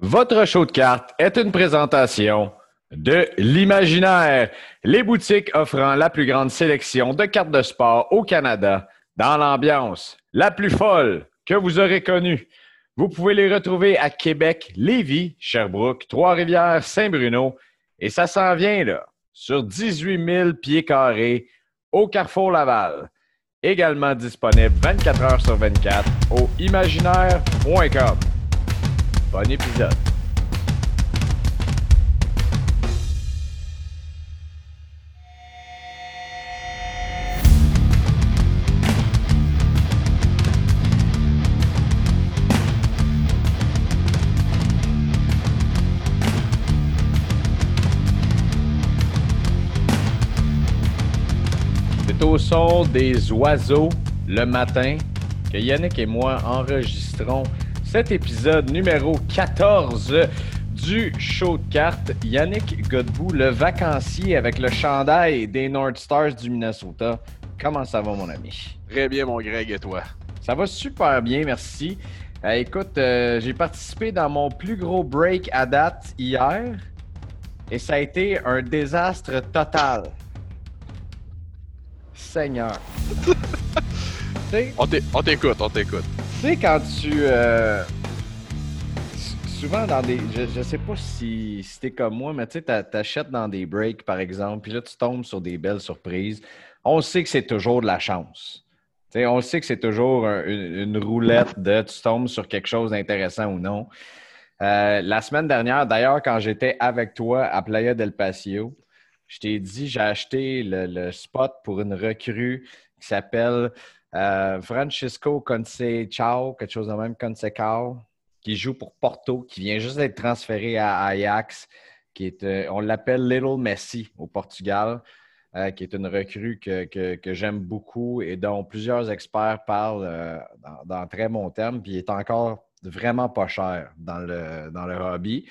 Votre show de cartes est une présentation de l'imaginaire, les boutiques offrant la plus grande sélection de cartes de sport au Canada dans l'ambiance la plus folle que vous aurez connue. Vous pouvez les retrouver à Québec, Lévis, Sherbrooke, Trois-Rivières, Saint-Bruno et ça s'en vient là, sur 18 000 pieds carrés au Carrefour Laval. Également disponible 24 heures sur 24 au imaginaire.com. Bon épisode. C'est au son des oiseaux le matin que Yannick et moi enregistrons cet épisode numéro 14 du show de cartes. Yannick Godbout, le vacancier avec le chandail des North Stars du Minnesota. Comment ça va, mon ami? Très bien, mon Greg, et toi? Ça va super bien, merci. Euh, écoute, euh, j'ai participé dans mon plus gros break à date hier et ça a été un désastre total. Seigneur. On t'écoute, on t'écoute. Sais, quand tu. euh, souvent dans des. Je, je sais pas si, si t'es comme moi, mais tu sais, t'a- t'achètes dans des breaks, par exemple, puis là, tu tombes sur des belles surprises. On sait que c'est toujours de la chance. Tu sais, on sait que c'est toujours un- une, roulette de tu tombes sur quelque chose d'intéressant ou non. Euh, la semaine dernière, d'ailleurs, quand j'étais avec toi à Playa del Patio, je t'ai dit, j'ai acheté le spot pour une recrue qui s'appelle euh, Francisco Conceição, quelque chose de même, Conceição, qui joue pour Porto, qui vient juste d'être transféré à Ajax, qui est, euh, on l'appelle Little Messi au Portugal, euh, qui est une recrue que, j'aime beaucoup et dont plusieurs experts parlent dans, très bon terme, puis est encore vraiment pas cher dans le, dans le hobby.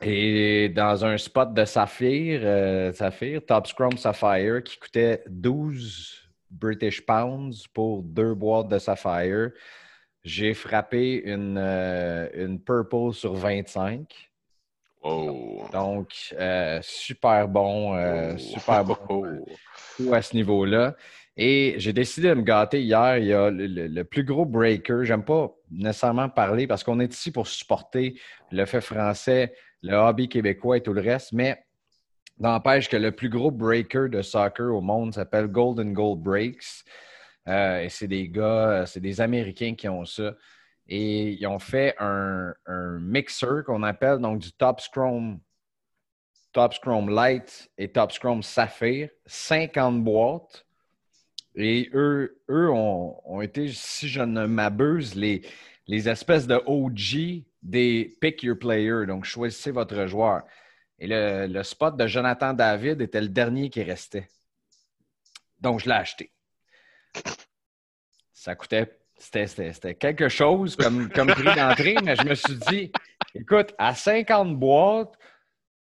Et dans un spot de Saphir, Saphir, Top Scrum Sapphire, qui coûtait 12 British Pounds pour deux boîtes de Sapphire, j'ai frappé une, euh, une Purple sur 25. Oh. Donc, euh, super bon, euh, Oh. super bon tout à ce niveau-là. Et j'ai décidé de me gâter hier. Il y a le, le- le plus gros breaker. J'aime pas nécessairement parler parce qu'on est ici pour supporter le fait français, le hobby québécois et tout le reste, mais n'empêche que le plus gros breaker de soccer au monde s'appelle Golden Goal Breaks. Euh, et c'est des gars, c'est des Américains qui ont ça. Et ils ont fait un, mixer qu'on appelle donc du Top Scrum Top Scrum Light et Top Scrum Saphir, 50 boîtes. Et eux, eux ont, ont été, si je ne m'abuse, les, les espèces de OG des Pick Your Player. Donc, choisissez votre joueur. Et le, le spot de Jonathan David était le dernier qui restait. Donc, je l'ai acheté. Ça coûtait, c'était, c'était- c'était quelque chose comme, comme prix d'entrée, mais je me suis dit, écoute, à 50 boîtes,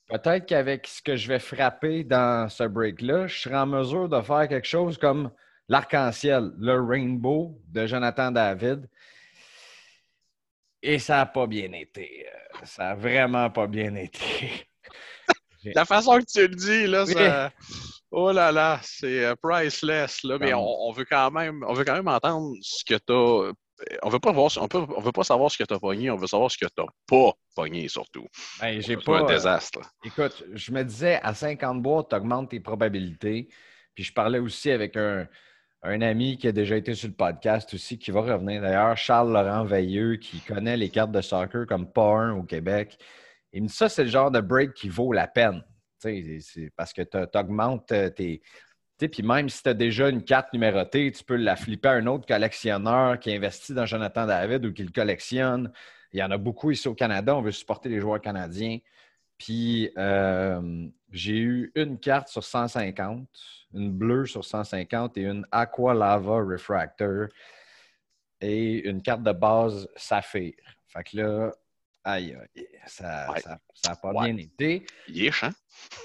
Peut-être qu'avec ce que je vais frapper dans ce break-là, je serai en mesure de faire quelque chose comme l'arc-en-ciel, le rainbow de Jonathan David. Et ça n'a pas bien été. euh, Ça n'a vraiment pas bien été. La façon que tu le dis, là, ça... Oh là là, c'est euh, priceless, là. Mais on, on veut quand même, on veut quand même entendre ce que t'as. On veut pas voir, on, peut, on veut pas savoir ce que t'as pogné, on veut savoir ce que t'as pas pogné, surtout. Ben, j'ai C'est un pas. euh, désastre. là. Écoute, je me disais, à 50 boîtes, tu augmentes tes probabilités. Puis je parlais aussi avec un, un ami qui a déjà été sur le podcast aussi, qui va revenir d'ailleurs, Charles-Laurent Veilleux, qui connaît les cartes de soccer comme pas un au Québec. Il me dit ça, c'est le genre de break qui vaut la peine. C'est parce que tu augmentes tes. Puis même si tu as déjà une carte numérotée, tu peux la flipper à un autre collectionneur qui investit dans Jonathan David ou qui le collectionne. Il y en a beaucoup ici au Canada. On veut supporter les joueurs canadiens. Puis euh, j'ai eu une carte sur 150, une bleue sur 150 et une Aqua Lava Refractor et une carte de base Saphir. Fait que là, aïe, aïe, ça Ouais. n'a ça, ça a pas Ouais. bien été. Yesh, hein?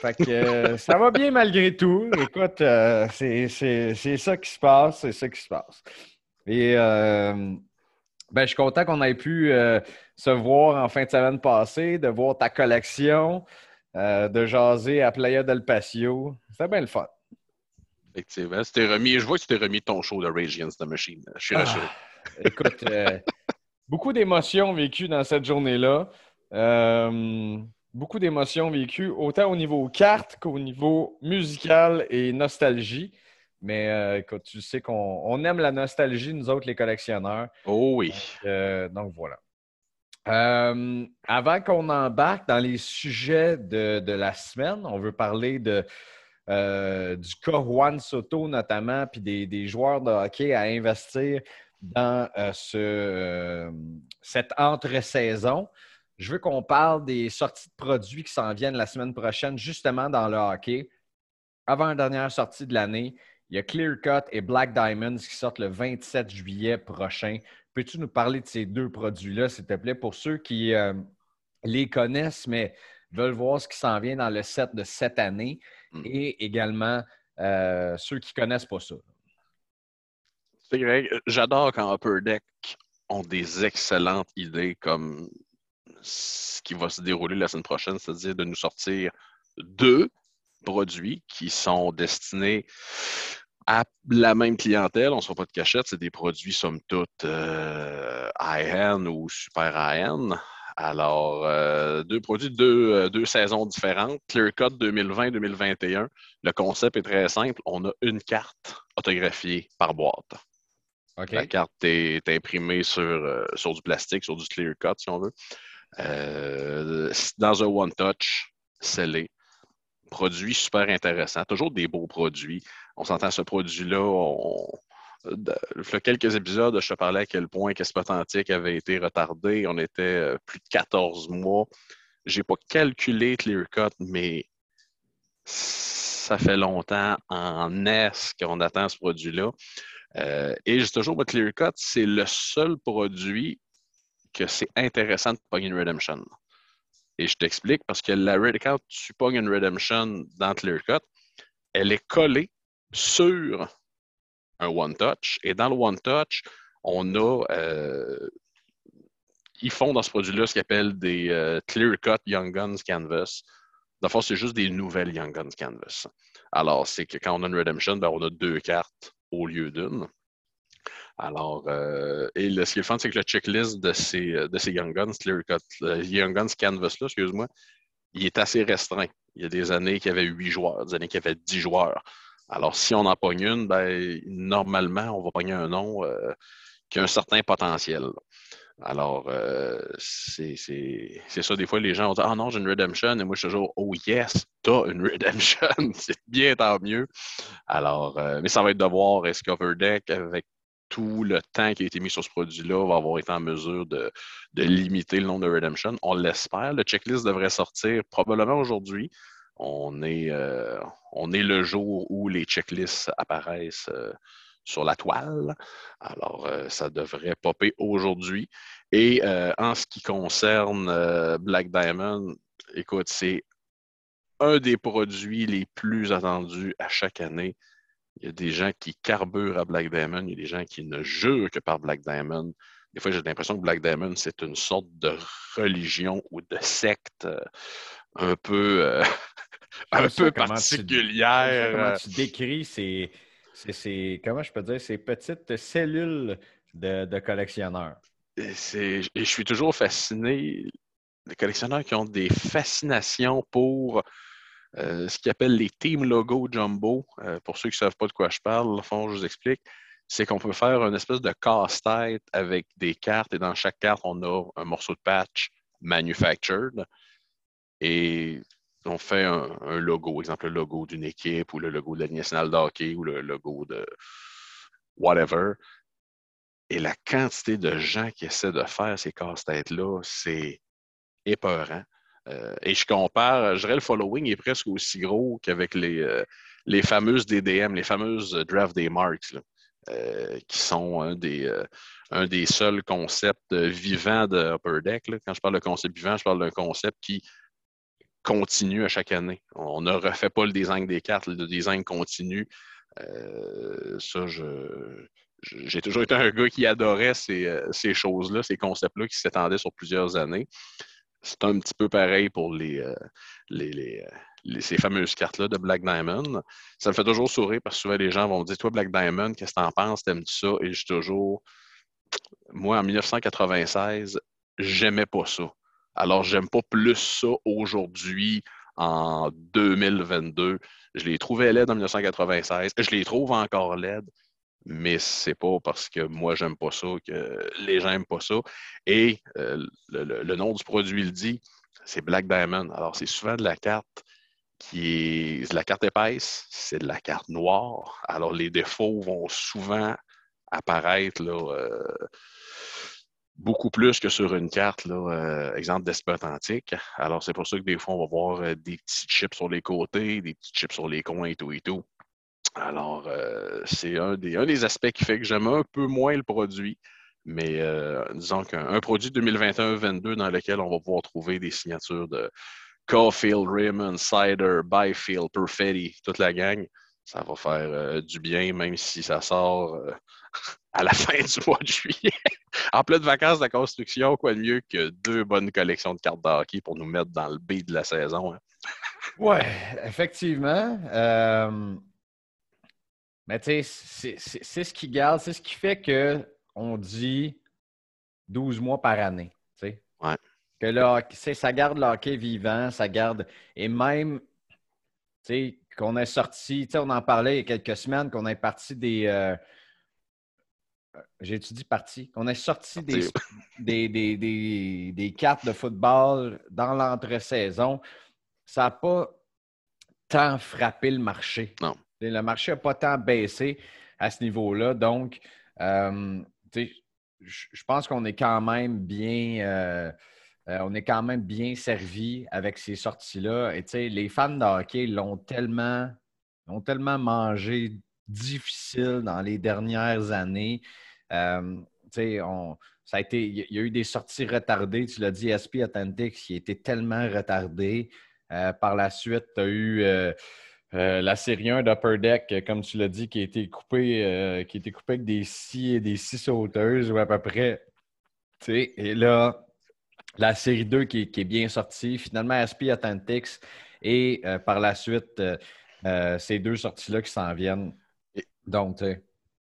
Fait que euh, ça va bien malgré tout. Écoute, euh, c'est ça qui se passe, c'est ça qui se passe. Et euh, Ben, je suis content qu'on ait pu se voir en fin de semaine passée, de voir ta collection, de jaser à Playa del Patio. C'était bien le fun. Effectivement. remis, je vois que tu t'es remis ton show de Rage Against the Machine. Je suis rassuré. Ah, écoute, euh, beaucoup d'émotions vécues dans cette journée-là. beaucoup d'émotions vécues, autant au niveau carte qu'au niveau musical et nostalgie. Mais euh, écoute, tu sais qu'on aime la nostalgie, nous autres, les collectionneurs. Oh oui. Donc, euh, voilà. Euh, avant qu'on embarque dans les sujets de, la semaine, on veut parler de, du cas Juan Soto notamment, puis des, joueurs de hockey à investir dans ce, cette entre-saison. Je veux qu'on parle des sorties de produits qui s'en viennent la semaine prochaine, justement dans le hockey, avant la dernière sortie de l'année. Il y a Clear Cut et Black Diamonds qui sortent le 27 juillet prochain. Peux-tu nous parler de ces deux produits-là, s'il te plaît, pour ceux qui euh, les connaissent, mais veulent voir ce qui s'en vient dans le set de cette année mm. et également euh, ceux qui ne connaissent pas ça? J'adore quand Upper Deck ont des excellentes idées comme ce qui va se dérouler la semaine prochaine, c'est-à-dire de nous sortir deux produits qui sont destinés à la même clientèle. On ne se pas de cachette, c'est des produits, somme toute, euh, ou super high-end. Alors, euh, deux produits, deux, euh, deux, saisons différentes. Clear Cut 2020-2021. Le concept est très simple. On a une carte autographiée par boîte. La carte est, imprimée sur, sur du plastique, sur du Clear Cut, si on veut. dans un One Touch, scellé produit super intéressant, toujours des beaux produits. On s'entend ce produit-là, il y a quelques épisodes, je te parlais à quel point Qu'est-ce Authentique avait été retardé. On était euh, plus de 14 mois. Je n'ai pas calculé Clearcut, mais ça fait longtemps en est qu'on attend ce produit-là. Euh, et j'ai toujours, Clearcut, c'est le seul produit que c'est intéressant de pogner une redemption. Et je t'explique parce que la Red Account, tu pognes une Redemption dans Clearcut, elle est collée sur un One Touch. Et dans le One Touch, on a. Euh, ils font dans ce produit-là ce qu'ils appellent des euh, Clear Cut Young Guns Canvas. D'abord, c'est juste des nouvelles Young Guns Canvas. Alors, c'est que quand on a une Redemption, ben, on a deux cartes au lieu d'une. Alors, euh, et ce qui est le fun, c'est que le checklist de ces, euh, de ces Young Guns, Clear Cut, euh, Young Guns Canvas-là, excuse-moi, il est assez restreint. Il y a des années qu'il y avait huit joueurs, des années qu'il y avait dix joueurs. Alors, si on en pogne une, ben, normalement, on va pogner un nom qui a un certain potentiel. Alors, c'est ça. Des fois, les gens vont dire Ah non, j'ai une redemption. Et moi, je suis toujours Oh yes, t'as une redemption. c'est bien, tant mieux. Alors, mais ça va être de voir est-ce qu'Overdeck, avec tout le temps qui a été mis sur ce produit-là va avoir été en mesure de, limiter le nombre de redemption. On l'espère. Le checklist devrait sortir probablement aujourd'hui. On est, euh, le jour où les checklists apparaissent euh, sur la toile. Alors, euh, ça devrait popper aujourd'hui. Et en ce qui concerne Black Diamond, écoute, c'est un des produits les plus attendus à chaque année il y a des gens qui carburent à Black Diamond, il y a des gens qui ne jurent que par Black Diamond. Des fois, j'ai l'impression que Black Diamond, c'est une sorte de religion ou de secte euh, un peu, euh, un peu particulière. comment tu décris ces, comment je peux dire, ces petites cellules de, collectionneurs? Je suis toujours fasciné. Les collectionneurs qui ont des fascinations pour euh, ce qu'ils appellent les Team Logo Jumbo. Euh, pour ceux qui ne savent pas de quoi je parle, fond, je vous explique. C'est qu'on peut faire une espèce de casse-tête avec des cartes et dans chaque carte, on a un morceau de patch manufactured et on fait un, logo, exemple le logo d'une équipe ou le logo de la nationale de hockey ou le logo de whatever. Et la quantité de gens qui essaient de faire ces casse-têtes-là, c'est épeurant. Euh, et je compare, je dirais le following est presque aussi gros qu'avec les, euh, fameuses DDM, les fameuses Draft Day Marks, euh, qui sont un des, un des seuls concepts vivants de Upper Deck. Quand je parle de concept vivant, je parle d'un concept qui continue à chaque année. On ne refait pas le design des cartes, le design continue. ça, je, j'ai toujours été un gars qui adorait ces, euh, ces choses-là, ces concepts-là qui s'étendaient sur plusieurs années. C'est un petit peu pareil pour euh, les, ces fameuses cartes-là de Black Diamond. Ça me fait toujours sourire parce que souvent les gens vont me dire Toi, Black Diamond, qu'est-ce que t'en penses? T'aimes-tu ça? Et je suis toujours. Moi, en 1996, j'aimais pas ça. Alors, j'aime pas plus ça aujourd'hui, en 2022. Je les trouvais laides en 1996. Je les trouve encore laides, mais c'est pas parce que moi, j'aime pas ça que les gens n'aiment pas ça. Et euh, le, nom du produit le dit, c'est Black Diamond. Alors, c'est souvent de la carte qui est la carte épaisse, c'est de la carte noire. Alors, les défauts vont souvent apparaître euh, beaucoup plus que sur une carte, là, euh, exemple d'Esprit Antique. Alors, c'est pour ça que des fois, on va voir euh, des petits chips sur les côtés, des petits chips sur les coins et tout et tout. Alors, c'est un des, un des aspects qui fait que j'aime un peu moins le produit. Mais disons qu'un produit 2021-22 dans lequel on va pouvoir trouver des signatures de Caulfield, Raymond, Cider, Byfield, Perfetti, toute la gang, ça va faire euh, du bien, même si ça sort euh, à la fin du mois de juillet. en pleine vacances de construction, quoi de mieux que deux bonnes collections de cartes de hockey pour nous mettre dans le beat de la saison. Hein? Oui, effectivement. Euh, mais tu sais, c'est ce qui garde, c'est ce qui fait qu'on dit 12 mois par année. Ouais. Que là, ça garde le hockey vivant, ça garde. Et même, tu sais, qu'on ait sorti, tu sais, on en parlait il y a quelques semaines, qu'on ait parti des. Euh, J'ai-tu dit parti? Qu'on ait sorti des, des, des, cartes de football dans l'entre-saison. Ça n'a pas tant frappé le marché. Non. Le marché n'a pas tant baissé à ce niveau-là. Donc, euh, je pense qu'on est quand même bien. Euh, euh, on est quand même bien servi avec ces sorties-là. Et les fans de hockey l'ont tellement, ont tellement mangé difficile dans les dernières années. Euh, ça a été, il y a eu des sorties retardées. Tu l'as dit, SP Atlantic, qui était tellement retardé. Euh, par la suite, tu as eu la série 1 d'Upper Deck, comme tu l'as dit, qui a été coupée, qui a été coupée avec des six et des six sauteuses, ou à peu près. Et là, la série 2 qui, est bien sortie. Finalement, SP Atlantics et euh, par la suite, euh, euh, ces deux sorties-là qui s'en viennent. Donc,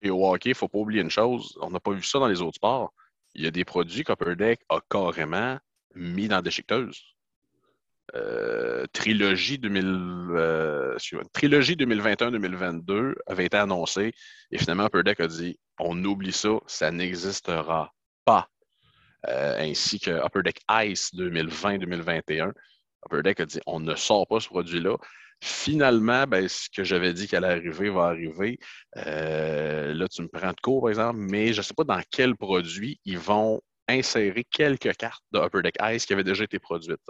Et au hockey, il ne faut pas oublier une chose, on n'a pas vu ça dans les autres sports. Il y a des produits qu'Upper Deck a carrément mis dans la déchiqueteuse. trilogie, 2000, trilogie 2021-2022 avait été annoncée et finalement Upper Deck a dit on oublie ça, ça n'existera pas. Euh, ainsi que Upper Deck Ice 2020-2021. Upper Deck a dit on ne sort pas ce produit-là. Finalement, ben, ce que j'avais dit qu'elle allait arriver va arriver. Euh, là, tu me prends de court, par exemple, mais je ne sais pas dans quel produit ils vont insérer quelques cartes de Upper Deck Ice qui avaient déjà été produites.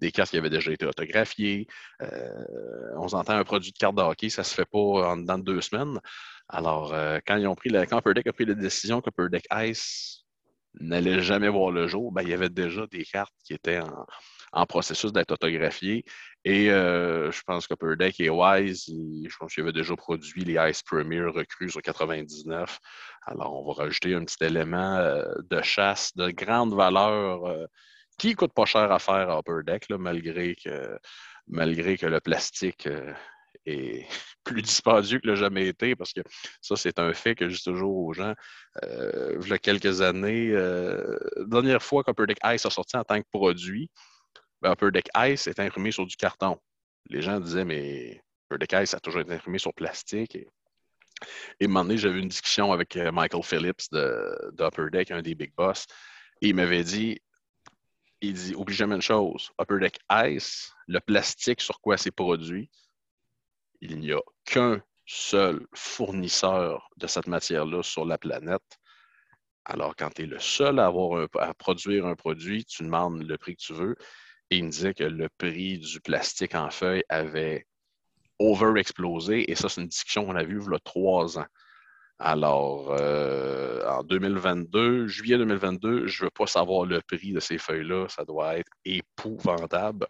Des cartes qui avaient déjà été autographiées. Euh, on s'entend un produit de carte de hockey, ça ne se fait pas en dans deux semaines. Alors, quand ils ont pris la, quand Upper Deck a pris la décision qu'Upper Deck Ice n'allait jamais voir le jour, ben, il y avait déjà des cartes qui étaient en, processus d'être autographiées. Et euh, je pense qu'Upper Deck et Wise, je pense qu'ils avaient déjà produit les Ice Premier recrues sur 99. Alors, on va rajouter un petit élément euh, de chasse de grande valeur euh, qui ne coûte pas cher à faire à Upper Deck, malgré, que, malgré que le plastique est plus dispendieux que le jamais été, parce que ça, c'est un fait que je dis toujours aux gens. Il y a quelques années, la dernière fois qu'Upper Deck Ice a sorti en tant que produit, Upper Deck Ice est imprimé sur du carton. Les gens disaient, mais Upper Deck Ice a toujours été imprimé sur plastique. Et, et un moment donné, j'avais une discussion avec euh, Michael Phillips de, Deck, un des big boss, et il m'avait dit, il dit, oublie jamais une chose, Upper Deck Ice, le plastique sur quoi c'est produit, il n'y a qu'un seul fournisseur de cette matière-là sur la planète. Alors, quand tu es le seul à, avoir à produire un produit, tu demandes le prix que tu veux. Et il me disait que le prix du plastique en feuille avait over-explosé. Et ça, c'est une discussion qu'on a vue il y a trois ans. Alors, euh, en 2022, juillet 2022, je ne veux pas savoir le prix de ces feuilles-là. Ça doit être épouvantable.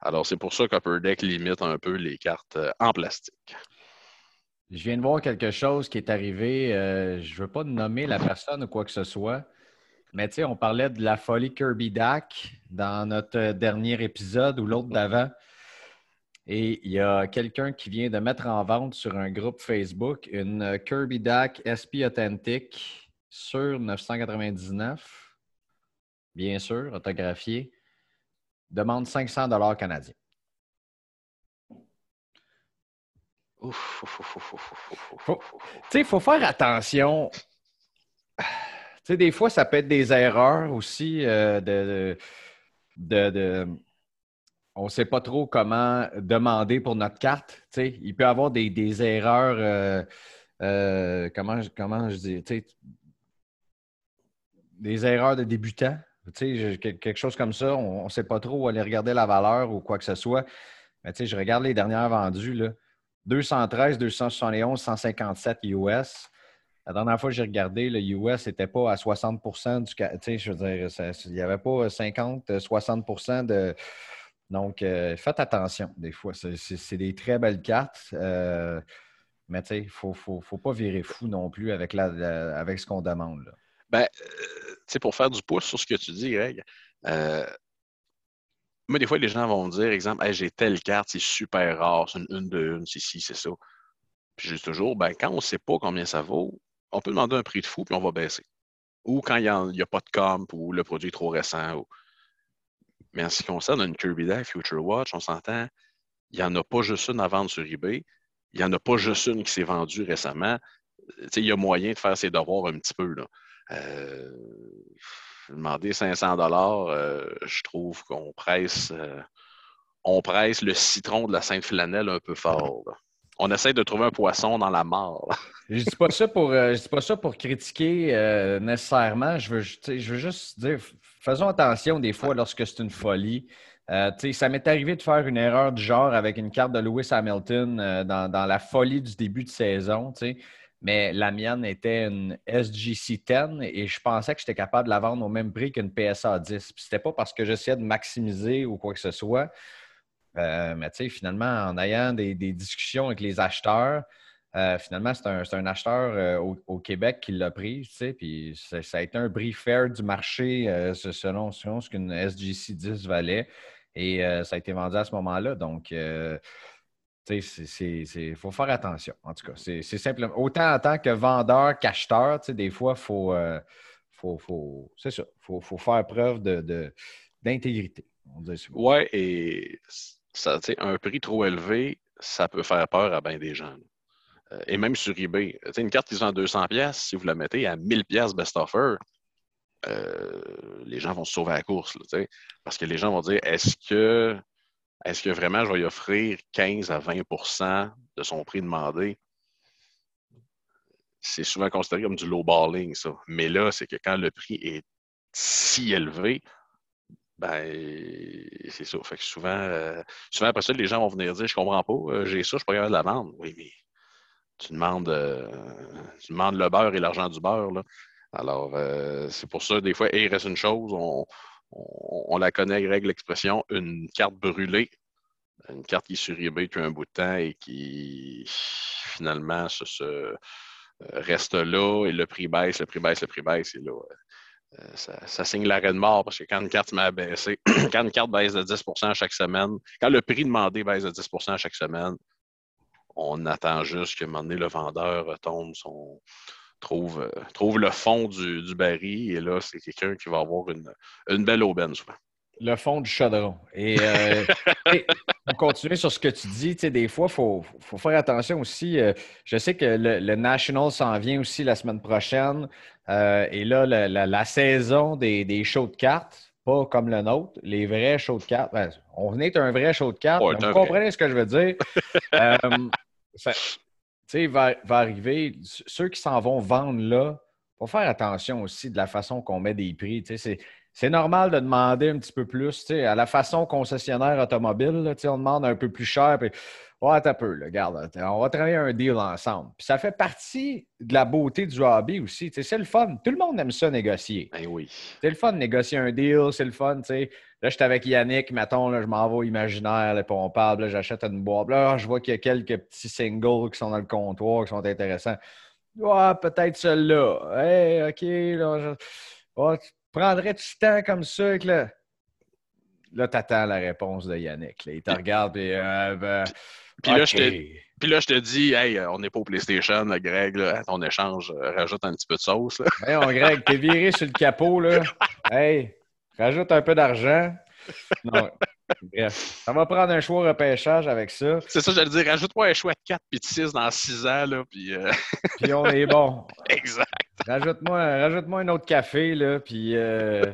Alors, c'est pour ça qu'Upper Deck limite un peu les cartes euh, en plastique. Je viens de voir quelque chose qui est arrivé. Euh, je ne veux pas nommer la personne ou quoi que ce soit, mais tu sais, on parlait de la folie Kirby Dack dans notre dernier épisode ou l'autre d'avant. Et il y a quelqu'un qui vient de mettre en vente sur un groupe Facebook une Kirby Dack SP Authentic sur 999, bien sûr, autographiée. Demande 500 dollars canadiens. il faut faire attention. Sais, des fois, ça peut être des erreurs aussi euh, de, de, On ne sait pas trop comment demander pour notre carte. sais, il peut y avoir des, erreurs. Euh, euh, comment, comment je dis? Des erreurs de débutants. quelque chose comme ça, on ne sait pas trop où aller regarder la valeur ou quoi que ce soit. Mais je regarde les dernières vendues. Là. 213, 271, 157 US. La dernière fois que j'ai regardé, le US n'était pas à 60% du. Tu sais, je veux dire, il n'y avait pas 50, 60% de. Donc, euh, faites attention des fois. C'est des très belles cartes. Euh, mais tu sais, il ne faut, faut, faut, pas virer fou non plus avec, la, avec ce qu'on demande. Là. Ben, euh, tu sais, pour faire du pouce sur ce que tu dis, Greg, moi, des fois, les gens vont me dire, exemple, j'ai telle carte, c'est super rare, c'est une, une de une, c'est ci, c'est ça. Puis je dis toujours, ben, quand on ne sait pas combien ça vaut, on peut demander un prix de fou, puis on va baisser. Ou quand il n'y a, pas de comp ou le produit est trop récent. Mais en ce qui concerne une Kirby Deck Future Watch, on s'entend, il n'y en a pas juste une à vendre sur eBay. Il n'y en a pas juste une qui s'est vendue récemment. il y a moyen de faire ses devoirs un petit peu. Là. Euh, demander 500 dollars, euh, je trouve qu'on presse, euh, presse le citron de la Sainte Flanelle un peu fort. On essaie de trouver un poisson dans la mort. je dis euh, dis pas ça pour critiquer nécessairement. Je veux, juste dire, faisons attention des fois lorsque c'est une folie. ça m'est arrivé de faire une erreur du genre avec une carte de Lewis Hamilton dans, dans, la folie du début de saison mais la mienne était une SGC 10 et je pensais que j'étais capable de la vendre au même prix qu'une PSA 10. Ce n'était pas parce que j'essayais de maximiser ou quoi que ce soit. Euh, mais tu sais, finalement, en ayant des, discussions avec les acheteurs, euh, finalement, c'est un, acheteur euh, au, Québec qui l'a pris, tu sais, puis ça, a été un brief fair du marché selon, ce qu'une SGC 10 valait. Et ça a été vendu à ce moment-là. Donc, il faut faire attention, en tout cas. C'est simplement. Autant en tant que vendeur qu'acheteur, des fois, il faut, faut, faut c'est ça. Il faut, faire preuve d'intégrité. De, oui, et un prix trop élevé, ça peut faire peur à bien des gens. Euh, et même sur eBay. une carte qui se vend 200 pièces, si vous la mettez à 1000 pièces best offer, euh, les gens vont se sauver à la course. parce que les gens vont dire est-ce que est-ce que vraiment je vais lui offrir 15 à 20% de son prix demandé? C'est souvent considéré comme du low balling, ça. Mais là, c'est que quand le prix est si élevé, ben, c'est ça. Fait que souvent, euh, souvent, après ça, les gens vont venir dire Je comprends pas, euh, j'ai ça, je suis pas de la vendre. Oui, mais tu demandes, euh, tu demandes le beurre et l'argent du beurre. Là. Alors, c'est pour ça, des fois, il reste une chose, on, on, la connaît, Greg, l'expression, une carte brûlée. Une carte qui est depuis un bout de temps et qui finalement se, reste là et le prix baisse, le prix baisse, le prix baisse. Et là, euh, ça, signe l'arrêt de mort parce que quand une carte quand une carte baisse de 10% chaque semaine, quand le prix demandé baisse de 10% chaque semaine, on attend juste que un moment donné, le vendeur tombe son, trouve, euh, trouve le fond du, baril et là, c'est quelqu'un qui va avoir une belle aubaine souvent. Le fond du chaudron. Et, euh, pour continuer sur ce que tu dis, des fois, il faut, faut, faire attention aussi. Euh, je sais que le, National s'en vient aussi la semaine prochaine. et là, la, saison des, des, shows de cartes, pas comme le nôtre, les vrais shows de cartes. Ben, on est un vrai show de cartes. vous comprenez ce que je veux dire? ça, sais, va, va arriver, ceux qui s'en vont vendre là, il faut faire attention aussi de la façon qu'on met des prix. C'est normal de demander un petit peu plus. À la façon concessionnaire automobile, on demande un peu plus cher. Puis, ouais, un peu, regarde, on va travailler un deal ensemble. Puis ça fait partie de la beauté du hobby aussi. C'est le fun. Tout le monde aime ça négocier. Ben oui. C'est le fun de négocier un deal, c'est le fun. Là, j'étais avec Yannick, mettons, là, je m'en vais au imaginaire, là, puis on parle, j'achète une boîte. Là, je vois qu'il y a quelques petits singles qui sont dans le comptoir, qui sont intéressants. Ouais, peut-être celui-là. Hey, OK, là, je... tu prendrais-tu temps comme ça? Là, là tu attends la réponse de Yannick. Il te regarde, et euh, ben, puis, là, je te, puis là, je te dis, hey, on n'est pas au PlayStation, Greg, là, ton échange, euh, rajoute un petit peu de sauce. Là. Hey, on, Greg, t'es viré sur le capot, là. Hey, rajoute un peu d'argent. Non. Bref, ça va prendre un choix repêchage avec ça. C'est ça, j'allais dire, rajoute-moi un choix de 4 puis de 6 dans 6 ans, là, puis... Euh, puis on est bon. exact. Rajoute-moi rajoute un autre café, là, puis... Euh,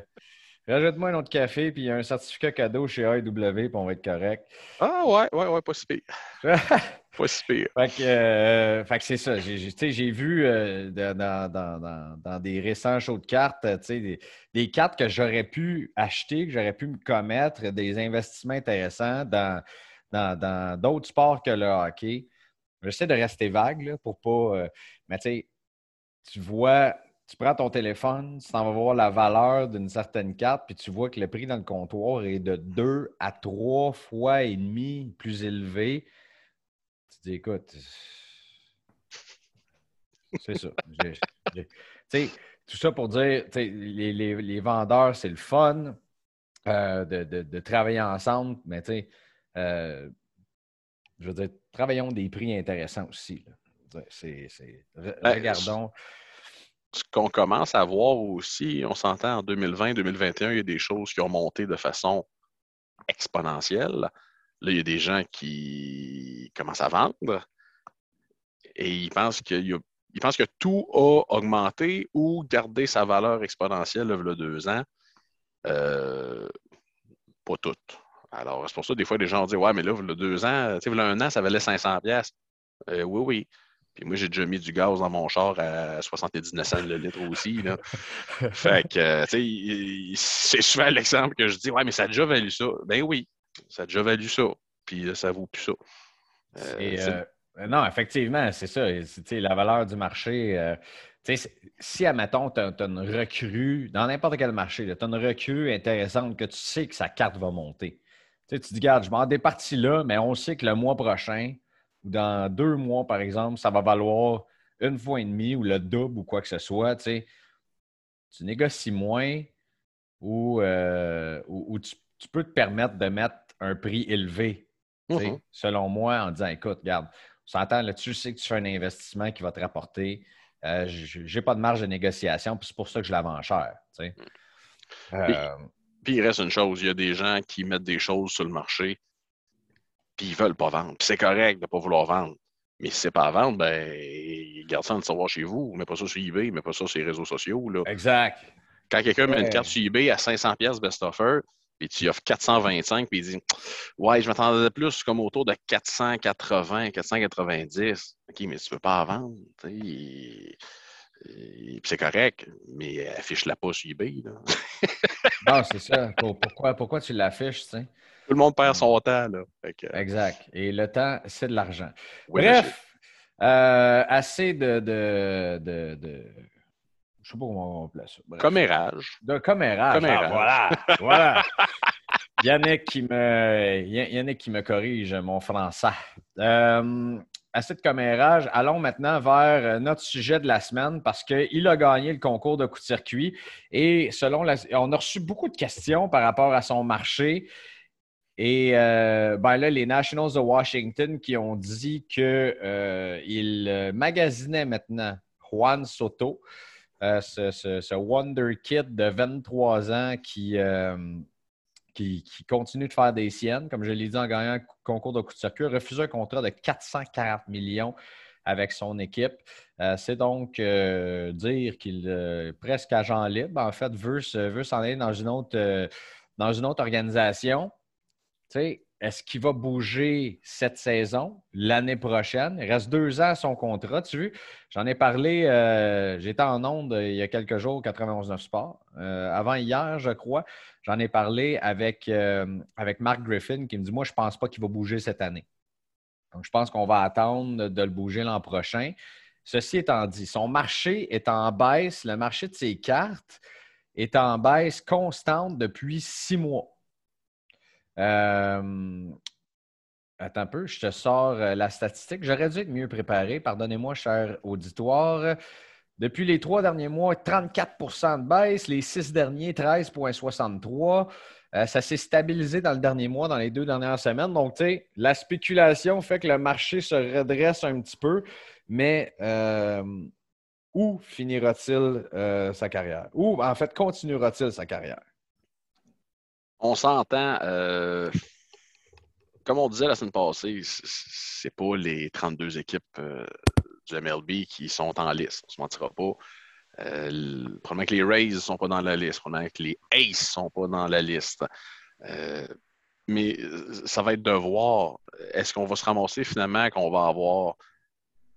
rajoute-moi un autre café, puis un certificat cadeau chez AEW, puis on va être correct. Ah ouais, ouais, ouais, pas si pire. pas si pire. Fait que, euh, c'est ça. J'ai vu euh, dans, dans, dans, des récents shows de cartes, des, des cartes que j'aurais pu acheter, que j'aurais pu me commettre, des investissements intéressants dans dans d'autres sports que le hockey. J'essaie de rester vague là, pour pas. Euh, mais tu sais, tu vois tu prends ton téléphone, tu t'en vas voir la valeur d'une certaine carte, puis tu vois que le prix dans le comptoir est de deux à trois fois et demi plus élevé. Tu dis, écoute, c'est ça. Tout ça pour dire, les, les, vendeurs, c'est le fun euh, de, de, travailler ensemble, mais tu sais, euh, je veux dire, travaillons des prix intéressants aussi. C'est, ben, regardons ce qu'on commence à voir aussi, on s'entend en 2020-2021, il y a des choses qui ont monté de façon exponentielle. Là, il y a des gens qui commencent à vendre et ils pensent, qu'il pensent que tout a augmenté ou gardé sa valeur exponentielle il y a deux ans. Euh, pas tout. Alors, c'est pour ça, des fois, les gens disent Ouais, mais là, il y a deux ans, tu sais, il y a un an, ça valait 500$. Euh, oui, oui. Puis moi, j'ai déjà mis du gaz dans mon char à 79 cents le litre aussi. Là. fait que, tu sais, c'est souvent l'exemple que je dis Ouais, mais ça a déjà valu ça. Ben oui, ça a déjà valu ça. Puis ça vaut plus ça. Euh, euh, non, effectivement, c'est ça. La valeur du marché. Euh, si, admettons, tu as, une recrue, dans n'importe quel marché, tu as une recrue intéressante que tu sais que sa carte va monter. tu te dis, regarde, je m'en départis là, mais on sait que le mois prochain, ou dans deux mois, par exemple, ça va valoir une fois et demie ou le double ou quoi que ce soit, tu, négocies moins ou, euh, tu, peux te permettre de mettre un prix élevé, mm-hmm. selon moi, en disant écoute, regarde, on s'entend là-dessus, tu sais que tu fais un investissement qui va te rapporter. Euh, je n'ai pas de marge de négociation, puis c'est pour ça que je la vends cher. Mm. Euh, puis, il reste une chose, il y a des gens qui mettent des choses sur le marché puis ils veulent pas vendre. c'est correct de ne pas vouloir vendre. Mais si c'est pas à vendre, ben, garde ça en savoir chez vous. Mets pas ça sur eBay, mets pas ça sur les réseaux sociaux. Là. Exact. Quand quelqu'un met une carte sur eBay à 500 pièces best offer, puis tu offres 425, puis il dit Ouais, je m'attendais plus comme autour de 480, 490. OK, mais tu ne peux pas vendre. Puis c'est correct, mais affiche-la pas sur eBay. Là. non, c'est ça. Pourquoi, pourquoi tu l'affiches, tu? Tout le monde perd son temps. Là. Exact. Et le temps, c'est de l'argent. Bref, euh, assez de, de, de, de... Je sais pas comment on place ça. Commérage. De commérage. Ah, voilà. voilà. Yannick qui me Yannick qui me corrige mon français. Euh, assez de commérage. Allons maintenant vers notre sujet de la semaine parce qu'il a gagné le concours de coup de circuit et selon la, on a reçu beaucoup de questions par rapport à son marché. Et euh, ben là, les Nationals de Washington qui ont dit qu'ils euh, euh, magasinaient maintenant Juan Soto, ce, Wonder Kid de 23 ans qui, qui, continue de faire des siennes, comme je l'ai dit en gagnant un concours de coup de circuit, a refusé un contrat de 440 millions avec son équipe. C'est donc dire qu'il est presque agent libre, en fait, veut, veut s'en aller dans une autre, dans une autre organisation est-ce qu'il va bouger cette saison, l'année prochaine? Il reste deux ans à son contrat. Tu vois, j'en ai parlé, euh, j'étais en onde il y a quelques jours au 91.9 Sport. Euh, avant hier, je crois, j'en ai parlé avec, euh, avec Mark Griffin qui me dit Moi, je ne pense pas qu'il va bouger cette année. Donc, je pense qu'on va attendre de le bouger l'an prochain. Ceci étant dit, son marché est en baisse. Le marché de ses cartes est en baisse constante depuis six mois. Euh, attends un peu, je te sors euh, la statistique. J'aurais dû être mieux préparé. Pardonnez-moi, cher auditoire. Depuis les trois derniers mois, 34% de baisse. Les six derniers, 13,63. Euh, ça s'est stabilisé dans le dernier mois, dans les deux dernières semaines. Donc, tu sais, la spéculation fait que le marché se redresse un petit peu, mais où finira-t-il sa carrière? Ou, en fait, continuera-t-il sa carrière? On s'entend, euh, comme on disait la semaine passée, c'est pas les 32 équipes euh, du MLB qui sont en liste. On se mentira pas. Euh, probablement que les Rays ne sont pas dans la liste. Probablement que les Aces ne sont pas dans la liste. mais ça va être de voir. Est-ce qu'on va se ramasser finalement qu'on va avoir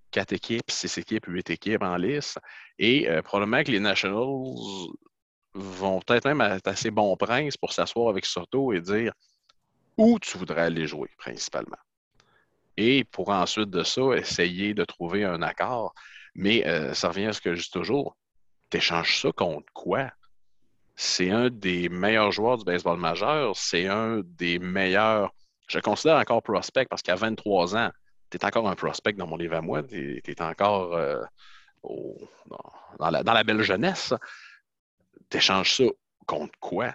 quatre équipes, six équipes, huit équipes en liste? Et probablement que les Nationals vont peut-être même être assez bons princes pour s'asseoir avec Soto et dire où tu voudrais aller jouer principalement. Et pour ensuite de ça, essayer de trouver un accord. Mais euh, ça revient à ce que je dis toujours. Tu échanges ça contre quoi? C'est un des meilleurs joueurs du baseball majeur. C'est un des meilleurs. Je considère encore prospect parce qu'à 23 ans, tu es encore un prospect dans mon livre à moi. Tu es, encore euh, dans la belle jeunesse t'échanges ça contre quoi?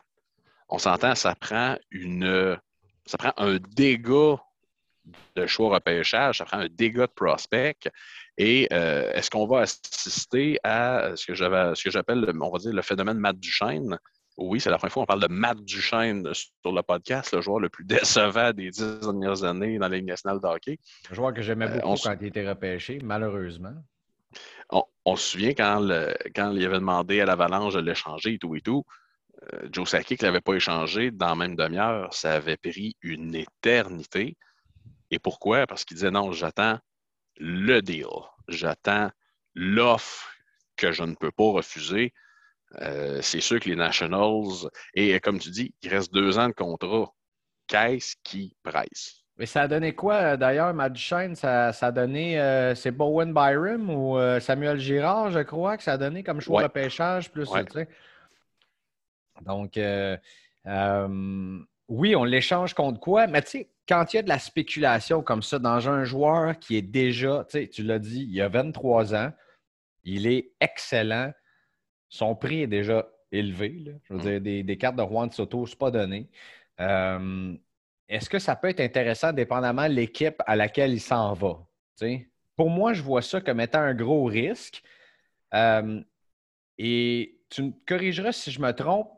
On s'entend, ça prend une. Ça prend un dégât de choix repêchage, ça prend un dégât de prospect. Et euh, est-ce qu'on va assister à ce que j'appelle, on va dire, le phénomène Matt Duchesne? Oui, c'est la première fois qu'on parle de Matt Duchesne sur le podcast, le joueur le plus décevant des dix dernières années dans la Ligue nationale de hockey. Un joueur que j'aimais euh, beaucoup quand il était repêché, malheureusement on, se souvient quand, il avait demandé à l'Avalanche de l'échanger et tout et tout, euh, Joe Sakic ne l'avait pas échangé dans la même demi-heure. Ça avait pris une éternité. Et pourquoi? Parce qu'il disait non, j'attends le deal. J'attends l'offre que je ne peux pas refuser. Euh, c'est sûr que les Nationals, et comme tu dis, il reste deux ans de contrat. Qu'est-ce qui presse? Mais ça a donné quoi euh, d'ailleurs, Matt Duchesne? Ça, ça a donné, euh, c'est Bowen Byram ou euh, Samuel Girard, je crois, que ça a donné comme choix de pêchage plus. Donc, oui, on l'échange contre quoi? Mais tu sais, quand il y a de la spéculation comme ça dans un joueur qui est déjà, tu sais, tu l'as dit, il a 23 ans, il est excellent, son prix est déjà élevé. Je veux mm. dire, des, cartes de Juan Soto, ce n'est pas donné est-ce que ça peut être intéressant dépendamment de l'équipe à laquelle il s'en va? Pour moi, je vois ça comme étant un gros risque. Euh, et tu me corrigeras si je me trompe,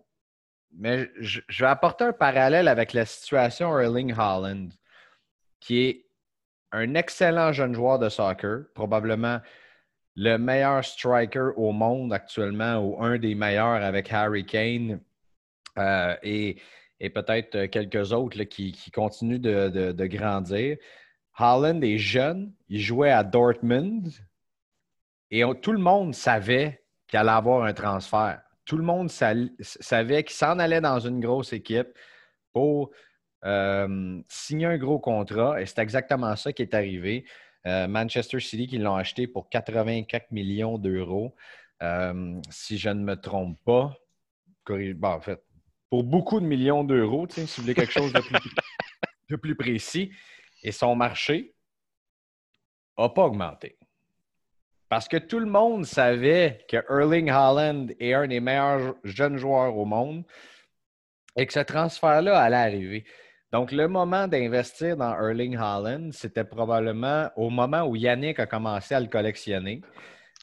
mais je, vais apporter un parallèle avec la situation Erling Holland, qui est un excellent jeune joueur de soccer, probablement le meilleur striker au monde actuellement, ou un des meilleurs avec Harry Kane. Euh, et et peut-être euh, quelques autres qui, continuent de, grandir. Holland est jeune, il jouait à Dortmund et tout le monde savait qu'il allait avoir un transfert. Tout le monde savait qu'il s'en allait dans une grosse équipe pour euh, signer un gros contrat et c'est exactement ça qui est arrivé. Euh, Manchester City qui l'ont acheté pour 84 millions d'euros. si je ne me trompe pas, en fait, pour beaucoup de millions d'euros, si vous voulez quelque chose de plus, précis. Et son marché n'a pas augmenté. Parce que tout le monde savait que Erling Haaland est un des meilleurs jeunes joueurs au monde et que ce transfert-là allait arriver. Donc, le moment d'investir dans Erling Haaland, c'était probablement au moment où Yannick a commencé à le collectionner.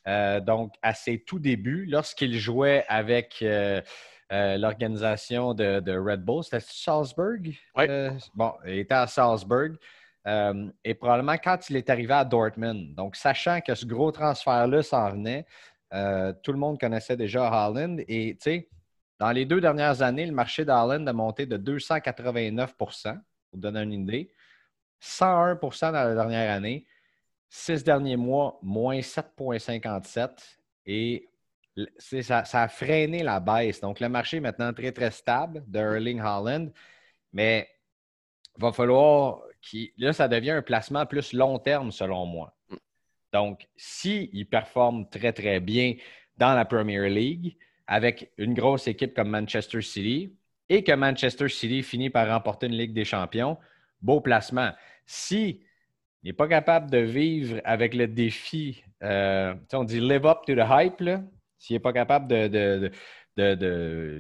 Euh, donc, à ses tout débuts, lorsqu'il jouait avec euh, euh, l'organisation de, Red Bull. C'était Salzburg? Oui. Euh, bon, il était à Salzburg. Euh, et probablement quand il est arrivé à Dortmund. Donc, sachant que ce gros transfert-là s'en venait, tout le monde connaissait déjà Haaland. Et, tu sais, dans les deux dernières années, le marché d'Haaland a monté de 289% pour vous donner une idée. 101% dans la dernière année. Six derniers mois, moins 7,57. Et ça, a freiné la baisse. Donc, le marché est maintenant très, très stable de Erling Holland, mais il va falloir qu'il. Là, ça devient un placement plus long terme, selon moi. Donc, s'il performe très, très bien dans la Premier League, avec une grosse équipe comme Manchester City, et que Manchester City finit par remporter une Ligue des Champions, beau placement. Si n'est pas capable de vivre avec le défi, euh, on dit live up to the hype, s'il n'est pas capable de,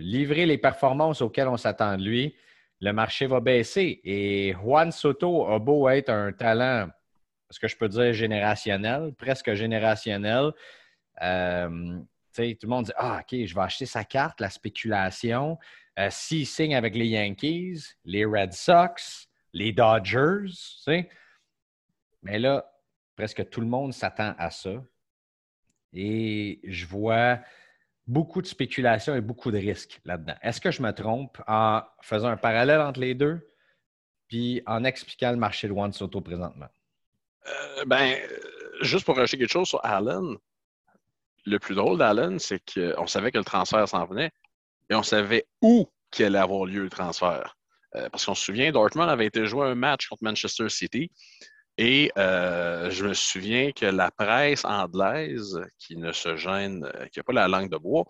livrer les performances auxquelles on s'attend de lui, le marché va baisser. Et Juan Soto a beau être un talent, ce que je peux dire générationnel, presque générationnel. Euh, tout le monde dit Ah, OK, je vais acheter sa carte, la spéculation. Euh, s'il signe avec les Yankees, les Red Sox, les Dodgers, mais là, presque tout le monde s'attend à ça. Et je vois beaucoup de spéculation et beaucoup de risques là-dedans. Est-ce que je me trompe en faisant un parallèle entre les deux puis en expliquant le marché de Juan Soto présentement? Euh, ben, juste pour rajouter quelque chose sur Allen, le plus drôle d'Allen, c'est qu'on savait que le transfert s'en venait et on savait où qu'il allait avoir lieu le transfert. Euh, parce qu'on se souvient, Dortmund avait été joué un match contre Manchester City et euh, je me souviens que la presse anglaise, qui ne se gêne, euh, qui n'a pas la langue de bois,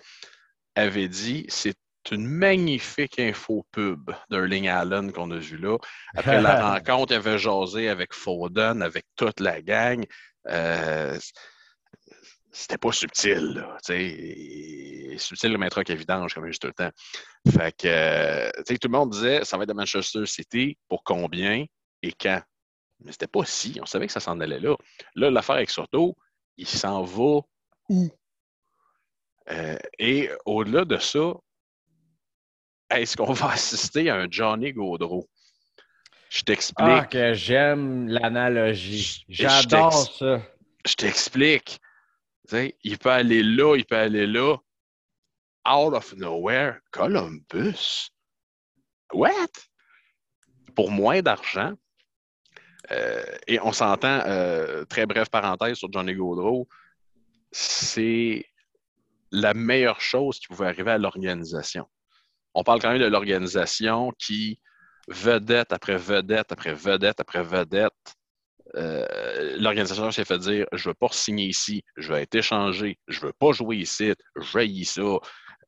avait dit c'est une magnifique info pub d'Erling Allen qu'on a vu là. Après la rencontre, il avait jasé avec Foden, avec toute la gang. Euh, c'était pas subtil, là. Subtil le maître vidange, comme je dis tout le temps. Fait que, tout le monde disait, ça va être de Manchester City, pour combien et quand? Mais c'était pas si. On savait que ça s'en allait là. Là, l'affaire avec Soto, il s'en va où? Euh, et au-delà de ça, est-ce qu'on va assister à un Johnny Gaudreau? Je t'explique. Ah, que j'aime l'analogie. J'adore ça. Je t'explique. Il peut aller là, il peut aller là. Out of nowhere, Columbus. What? Pour moins d'argent, euh, et on s'entend, euh, très bref parenthèse sur Johnny Gaudreau, c'est la meilleure chose qui pouvait arriver à l'organisation. On parle quand même de l'organisation qui, vedette après vedette après vedette après vedette, euh, l'organisation s'est fait dire je ne veux pas signer ici, je vais être échangé, je ne veux pas jouer ici, je ça.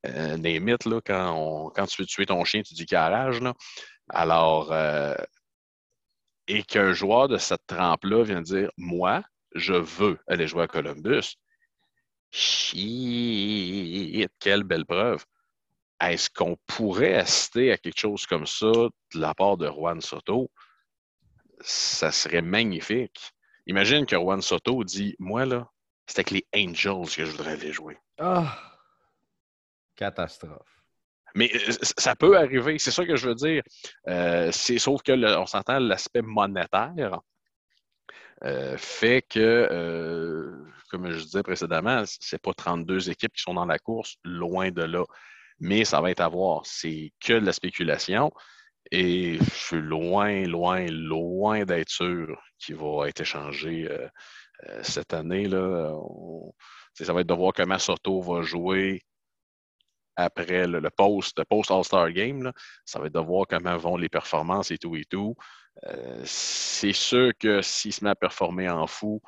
Euh, là, quand, quand tu veux tuer ton chien, tu dis carrage. Là. Alors, et qu'un joueur de cette trempe-là vient dire Moi, je veux aller jouer à Columbus. Shit, quelle belle preuve. Est-ce qu'on pourrait assister à quelque chose comme ça de la part de Juan Soto? Ça serait magnifique. Imagine que Juan Soto dit Moi, là, c'est avec les Angels que je voudrais aller jouer. Ah! Catastrophe. Mais euh, ça peut arriver, c'est ça que je veux dire. Euh, sauf que on s'entend l'aspect monétaire euh, fait que, comme je disais précédemment, c'est pas 32 équipes qui sont dans la course, loin de là. Mais ça va être à voir. C'est que de la spéculation. Et je suis loin, loin, loin d'être sûr qu'il va être échangé cette année. Là. ça va être de voir comment Soto va jouer après le, post, post All-Star Game. Ça va être de voir comment vont les performances et tout et tout. Euh, c'est sûr que s'il se met à performer en fou,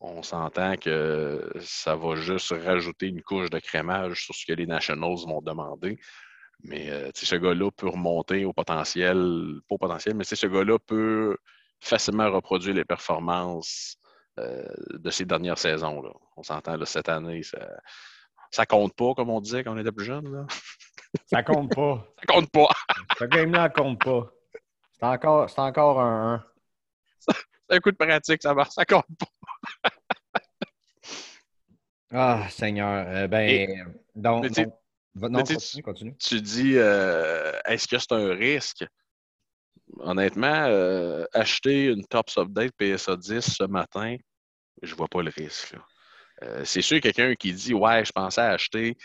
on s'entend que ça va juste rajouter une couche de crémage sur ce que les Nationals vont demander. Mais euh, ce gars-là peut remonter au potentiel, pas au potentiel, mais ce gars-là peut facilement reproduire les performances euh, de ces dernières saisons. Là. On s'entend cette année, ça, ça compte pas, comme on disait quand on était plus jeune. Là. Ça compte pas. ça compte pas. Ce game-là compte pas. C'est encore, c'est encore un C'est un coup de pratique, ça va. Ça compte pas. ah, Seigneur. Euh, ben, donc, non, continue, continue. Tu dis, euh, est-ce que c'est un risque? Honnêtement, euh, acheter une Tops Update PSA 10 ce matin, je vois pas le risque. Là. Euh, c'est sûr, quelqu'un qui dit Ouais, je pensais acheter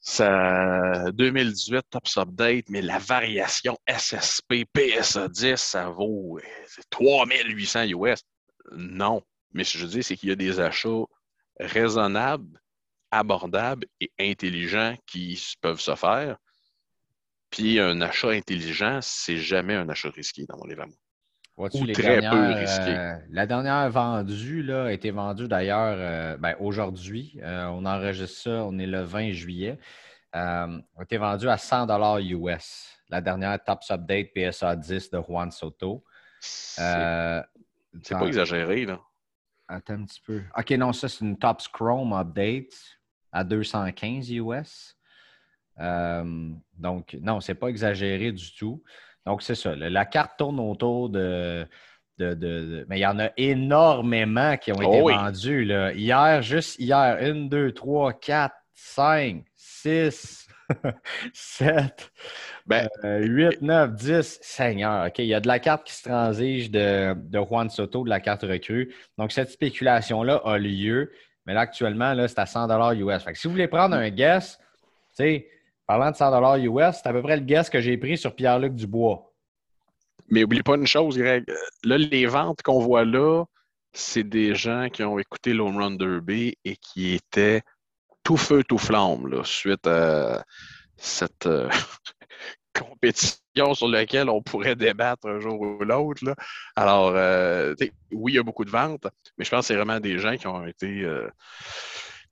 sa 2018 Tops Update, mais la variation SSP PSA 10, ça vaut 3800 US. Non. Mais ce que je dis, c'est qu'il y a des achats raisonnables, abordables et intelligents qui peuvent se faire. Puis un achat intelligent, c'est jamais un achat risqué dans mon livre très peu risqué? Euh, la dernière vendue là, a été vendue d'ailleurs euh, ben, aujourd'hui. Euh, on enregistre ça, on est le 20 juillet. a été vendu à 100 US. La dernière Tops Update PSA 10 de Juan Soto. C'est pas exagéré, là. Attends un petit peu. OK, non, ça, c'est une Tops Chrome Update à 215 US. donc, non, c'est pas exagéré du tout. Donc, c'est ça. La carte tourne autour de mais il y en a énormément qui ont été oh vendus. Là. Hier, juste hier, 1, 2, 3, 4, 5, 6, 7, 8, 9, 10. Seigneur, OK. Il y a de la carte qui se transige de, de Juan Soto, de la carte recrue. Donc, cette spéculation-là a lieu. Mais là, actuellement, là, c'est à 100 US. Fait que si vous voulez prendre un guess, tu sais, parlant de 100 US, c'est à peu près le guess que j'ai pris sur Pierre-Luc Dubois. Mais n'oublie pas une chose, Greg. Là, les ventes qu'on voit là, c'est des gens qui ont écouté l'Home Run Derby et qui étaient tout feu, tout flamme suite à cette euh, compétition sur laquelle on pourrait débattre un jour ou l'autre. Alors, euh, oui, il y a beaucoup de ventes, mais je pense que c'est vraiment des gens qui ont été euh,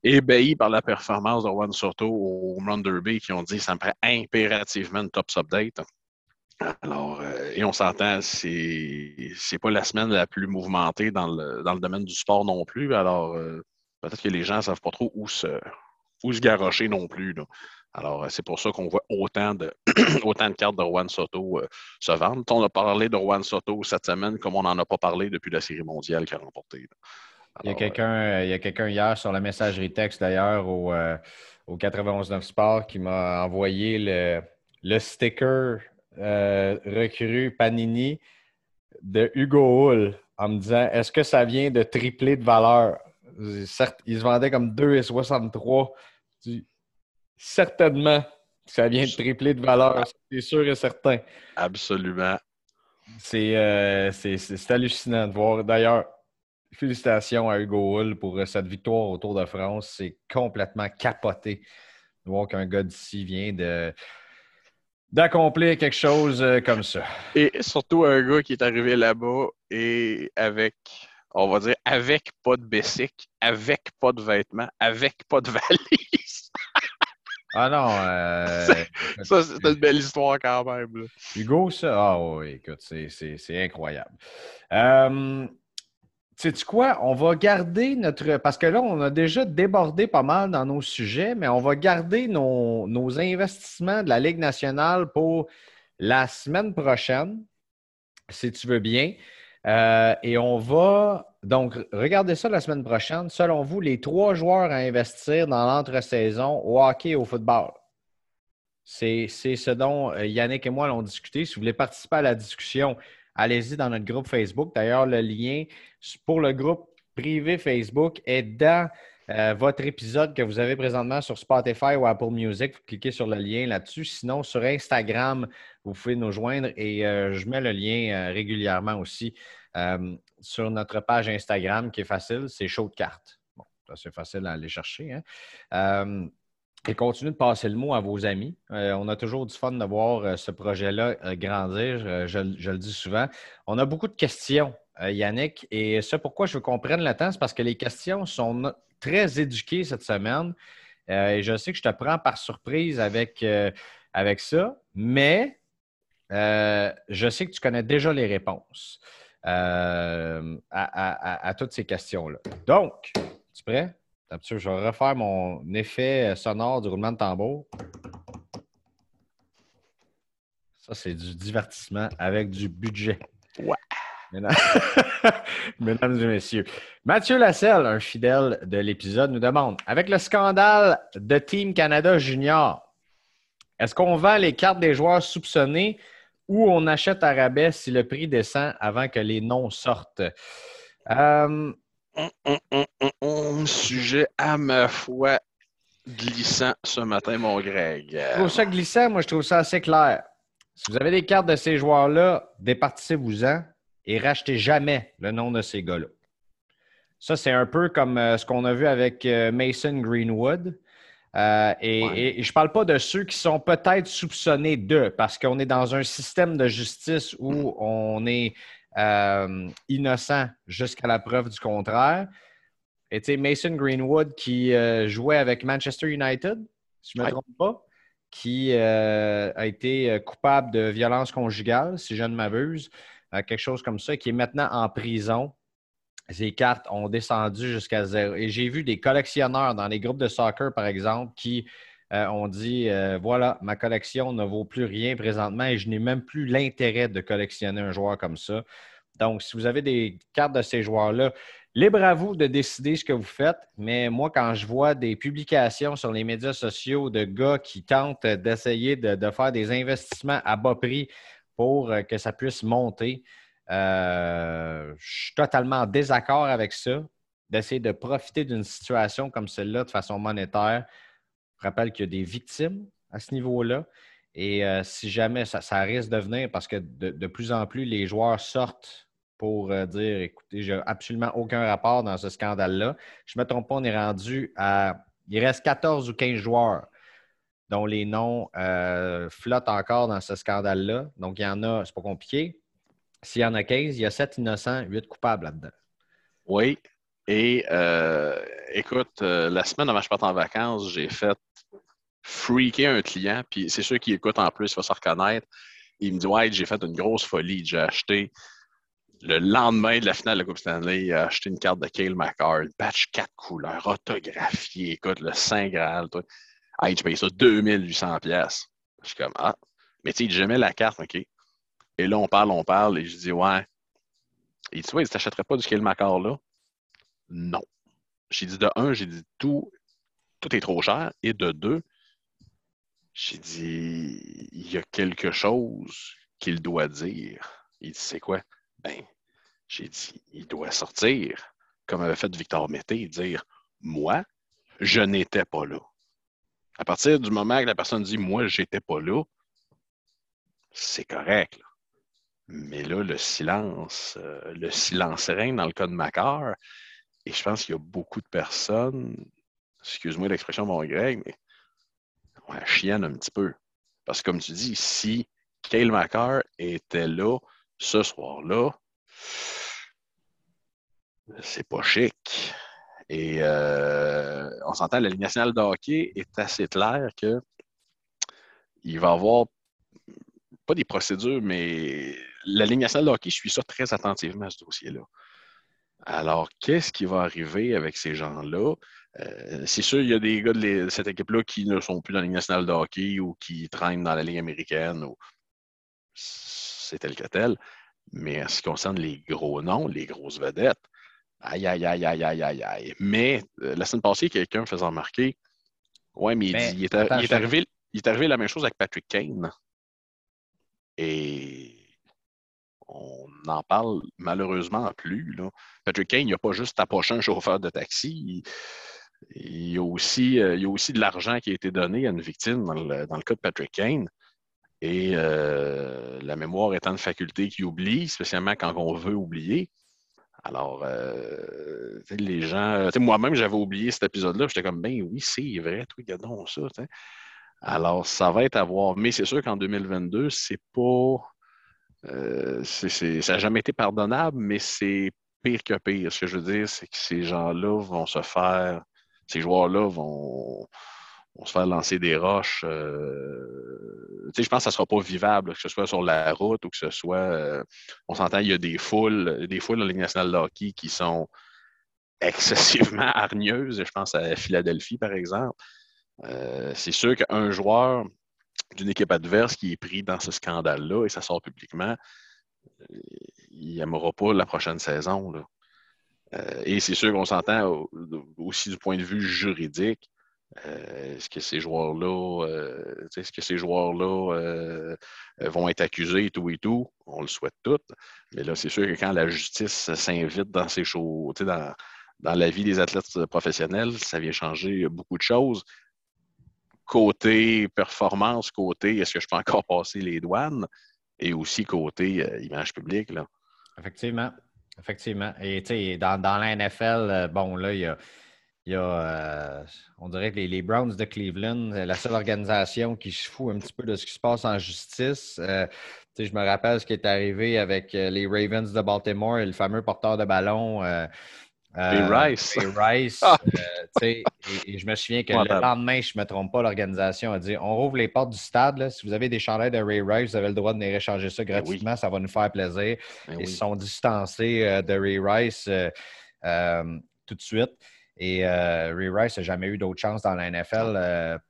ébahis par la performance de Juan Soto au Home Run qui ont dit ça me prend impérativement une top update. Alors, euh, et on s'entend, c'est c'est pas la semaine la plus mouvementée dans le, dans le domaine du sport non plus. Alors, euh, peut-être que les gens ne savent pas trop où se, où se non plus. Alors, euh, c'est pour ça qu'on voit autant de, autant de cartes de Juan Soto se vendre. On a parlé de Juan Soto cette semaine comme on n'en a pas parlé depuis la Série mondiale qu'il a remportée. Il y a quelqu'un hier sur la messagerie texte d'ailleurs au, au 91.9 Sport qui m'a envoyé le, le sticker euh, recrue Panini de Hugo Hull en me disant est-ce que ça vient de tripler de valeur? Certes, il se vendait comme 2,63. Certainement ça vient de tripler de valeur, c'est sûr et certain. Absolument. Euh, c'est hallucinant de voir. D'ailleurs, félicitations à Hugo Hull pour cette victoire au Tour de France. C'est complètement capoté de voir qu'un gars d'ici vient de d'accomplir quelque chose euh, comme ça. Et surtout un gars qui est arrivé là-bas et avec, on va dire, avec pas de bessic, avec pas de vêtements, avec pas de valise. ah non. Euh, ça, c'est une belle histoire quand même. Hugo, ça, ah oui, écoute, c'est incroyable. Euh, sais-tu quoi? On va garder notre. Parce que là, on a déjà débordé pas mal dans nos sujets, mais on va garder nos, investissements de la Ligue nationale pour la semaine prochaine, si tu veux bien. Euh, et on va. Donc, regardez ça la semaine prochaine. Selon vous, les trois joueurs à investir dans l'entre-saison au hockey et au football. C'est ce dont euh, Yannick et moi allons discuter. Si vous voulez participer à la discussion, allez-y dans notre groupe Facebook. D'ailleurs, le lien pour le groupe privé Facebook est dans euh, votre épisode que vous avez présentement sur Spotify ou Apple Music. Vous cliquez sur le lien là-dessus. Sinon, sur Instagram, vous pouvez nous joindre et euh, je mets le lien euh, régulièrement aussi sur notre page Instagram qui est facile, c'est Show de cartes. Bon, c'est facile à aller chercher. Hein. Et continuez de passer le mot à vos amis. on a toujours du fun de voir ce projet-là grandir. Je, le dis souvent. On a beaucoup de questions euh, Yannick. Et ça, pourquoi je veux qu'on prenne le temps, c'est parce que les questions sont très éduquées cette semaine. Euh, et je sais que je te prends par surprise avec, euh, avec ça, mais je sais que tu connais déjà les réponses à, toutes ces questions-là. Donc, tu es prêt? Je vais refaire mon effet sonore du roulement de tambour. Ça, c'est du divertissement avec du budget. Ouais. Mesdames et messieurs, Mathieu Lasselle, un fidèle de l'épisode, nous demande Avec le scandale de Team Canada Junior, est-ce qu'on vend les cartes des joueurs soupçonnés ou on achète à rabais si le prix descend avant que les noms sortent? Euh, Sujet à ma foi glissant ce matin, mon Greg. Je trouve ça glissant, moi je trouve ça assez clair. Si vous avez des cartes de ces joueurs-là, départissez-vous-en et rachetez jamais le nom de ces gars-là. Ça, c'est un peu comme euh, ce qu'on a vu avec euh, Mason Greenwood. Euh, et, je ne parle pas de ceux qui sont peut-être soupçonnés d'eux, parce qu'on est dans un système de justice où on est innocent jusqu'à la preuve du contraire. Et tu sais, Mason Greenwood qui jouait avec Manchester United, si je ne me trompe pas. qui a été coupable de violence conjugale, si je ne m'abuse, quelque chose comme ça, qui est maintenant en prison. Ses cartes ont descendu jusqu'à zéro. Et j'ai vu des collectionneurs dans les groupes de soccer, par exemple, qui ont dit voilà, ma collection ne vaut plus rien présentement et je n'ai même plus l'intérêt de collectionner un joueur comme ça. Donc, si vous avez des cartes de ces joueurs-là, libre à vous de décider ce que vous faites. Mais moi, quand je vois des publications sur les médias sociaux de gars qui tentent d'essayer de, faire des investissements à bas prix pour euh, que ça puisse monter, euh, je suis totalement en désaccord avec ça, d'essayer de profiter d'une situation comme celle-là de façon monétaire. Je rappelle qu'il y a des victimes à ce niveau-là. Et euh, si jamais ça, risque de venir, parce que de, plus en plus, les joueurs sortent pour euh, dire écoutez, j'ai absolument aucun rapport dans ce scandale-là. Je ne me trompe pas, on est rendu à. Il reste 14 ou 15 joueurs dont les noms euh, flottent encore dans ce scandale-là. Donc, il y en a, c'est pas compliqué. S'il y en a 15, il y a 7 innocents, 8 coupables là-dedans. Oui. Et euh, écoute, la semaine avant que je parte en vacances, j'ai fait freaker un client, puis c'est sûr qu'il écoute en plus, il va se reconnaître. Il me dit Ouais, j'ai fait une grosse folie. J'ai acheté le lendemain de la finale de la Coupe Stanley, il a acheté une carte de Kale McCarr, une patch 4 couleurs, autographiée, écoute, le Saint Graal. Toi. Ah, tu payes ça 2800 pièces. Je suis comme, ah, mais tu sais, j'aimais la carte, OK. Et là, on parle, on parle, et je dis, ouais. Il dit, ouais, tu t'achèterais pas du Kale McCarr là? Non. J'ai dit, de un, j'ai dit, tout, tout est trop cher. Et de deux, j'ai dit, il y a quelque chose qu'il doit dire. Il dit, c'est quoi? Ben, j'ai dit, il doit sortir, comme avait fait Victor Mété, dire Moi, je n'étais pas là. À partir du moment que la personne dit Moi, j'étais pas là, c'est correct. Mais là, le silence, euh, le silence règne dans le cas de Macar. Et je pense qu'il y a beaucoup de personnes, excuse-moi l'expression mon Greg, mais ouais, chienne un petit peu. Parce que comme tu dis, si Kale Macar était là, ce soir-là, c'est pas chic. Et euh, on s'entend, la Ligue nationale de hockey est assez claire que il va y avoir pas des procédures, mais la Ligue nationale de hockey, je suis ça très attentivement, ce dossier-là. Alors, qu'est-ce qui va arriver avec ces gens-là? Euh, c'est sûr, il y a des gars de, cette équipe-là qui ne sont plus dans la Ligue nationale de hockey ou qui traînent dans la Ligue américaine. Ou c'est tel que tel. Mais en ce qui concerne les gros noms, les grosses vedettes, aïe, aïe, aïe, aïe, aïe, aïe, aïe. Mais euh, la semaine passée, quelqu'un me faisait remarquer Ouais, mais, il, est, arrivé, il est arrivé la même chose avec Patrick Kane. Et on n'en parle malheureusement plus. Patrick Kane, il n'a pas juste approché un chauffeur de taxi. Il, y a aussi, euh, il y a aussi de l'argent qui a été donné à une victime dans le, cas de Patrick Kane. Et euh, la mémoire étant une faculté qui oublie, spécialement quand on veut oublier. Alors, euh, les gens. Moi-même, j'avais oublié cet épisode-là. J'étais comme, ben oui, c'est vrai, toi, regardons ça. Alors, ça va être à voir. Mais c'est sûr qu'en 2022, c'est pas. Euh, ça n'a jamais été pardonnable, mais c'est pire que pire. Ce que je veux dire, c'est que ces gens-là vont se faire. Ces joueurs-là vont on se faire lancer des roches. Euh, je pense que ça ne sera pas vivable, que ce soit sur la route ou que ce soit. Euh, on s'entend, il y a des foules, des foules la Ligue nationale de hockey qui sont excessivement hargneuses. Je pense à Philadelphie, par exemple. Euh, c'est sûr qu'un joueur d'une équipe adverse qui est pris dans ce scandale-là et ça sort publiquement, il n'aimera pas la prochaine saison. et c'est sûr qu'on s'entend aussi du point de vue juridique euh, est-ce que ces joueurs-là, euh, est-ce que ces joueurs-là euh, vont être accusés et tout et tout? On le souhaite tout. Mais là, c'est sûr que quand la justice s'invite dans ces choses, dans, dans la vie des athlètes professionnels, ça vient changer beaucoup de choses. Côté performance, côté est-ce que je peux encore passer les douanes? Et aussi côté image publique. Là. Effectivement. Effectivement. Et dans, dans la NFL, bon, là, il y a euh, on dirait que les, Browns de Cleveland, la seule organisation qui se fout un petit peu de ce qui se passe en justice. Euh, je me rappelle ce qui est arrivé avec euh, les Ravens de Baltimore et le fameux porteur de ballon Ray Rice. Ray Rice. Ah! et, je me souviens que le lendemain, je ne me trompe pas, l'organisation a dit on rouvre les portes du stade. si vous avez des chandelles de Ray Rice, vous avez le droit de venir échanger ça ben gratuitement. Ça va nous faire plaisir. Ben Ils se sont distancés de Ray Rice tout de suite. Et Ray Rice n'a jamais eu d'autre chance dans la NFL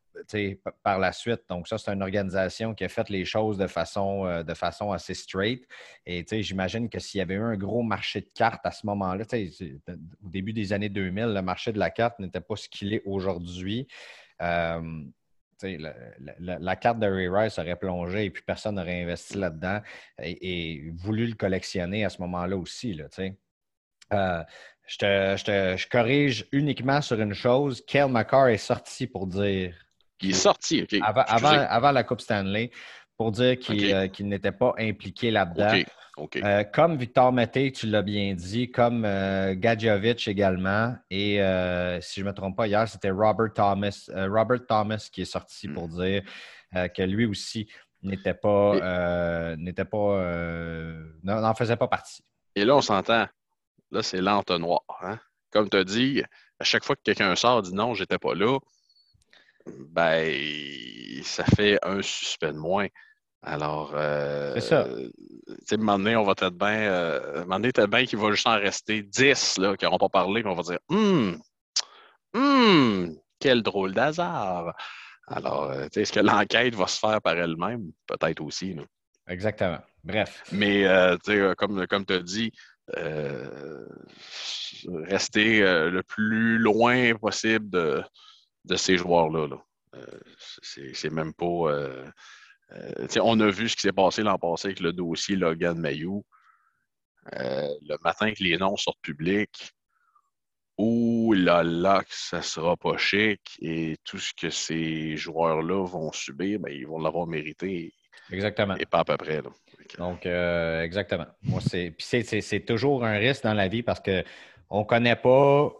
par la suite. Donc, ça, c'est une organisation qui a fait les choses de façon, euh, de façon assez straight. Et j'imagine que s'il y avait eu un gros marché de cartes à ce moment-là, au début des années 2000, le marché de la carte n'était pas ce qu'il est aujourd'hui. Euh, la, carte de Ray Rice aurait plongé et puis personne n'aurait investi là-dedans et, voulu le collectionner à ce moment-là aussi. Là, euh, je, je, corrige uniquement sur une chose. Kel McCarr est sorti pour dire il est sorti. Avant, la Coupe Stanley, pour dire qu'il euh, n'était pas impliqué là-dedans. Euh, comme Victor Mété, tu l'as bien dit, comme euh, Gadjovic également, et si je ne me trompe pas, hier, c'était Robert Thomas, Robert Thomas qui est sorti pour hmm. dire que lui aussi n'était pas, n'était pas, n'en faisait pas partie. Et là, on s'entend. Là, c'est l'entonnoir. Hein? Comme tu as dit, à chaque fois que quelqu'un sort, dit non, j'étais pas là ben, ça fait un suspect de moins. Alors, euh, c'est ça. Tu sais, un moment on va être bien. Euh, un moment donné, bien qu'il va juste en rester 10 là, qui n'auront pas parlé, puis on va dire Hum, hum, quel drôle d'hasard. Alors, euh, est-ce que l'enquête va se faire par elle-même? Peut-être aussi. Exactement. Bref. Mais, euh, comme, comme tu as dit, rester le plus loin possible de, de ces joueurs-là. Euh, c'est même pas. Euh, euh, on a vu ce qui s'est passé l'an passé avec le dossier Logan Mayou. le matin que les noms sortent publics, ou là, là, que ça sera pas chic et tout ce que ces joueurs-là vont subir, ben, ils vont l'avoir mérité. Exactement. Et pas à peu près. Donc, exactement. Moi, c'est toujours un risque dans la vie parce qu'on ne connaît pas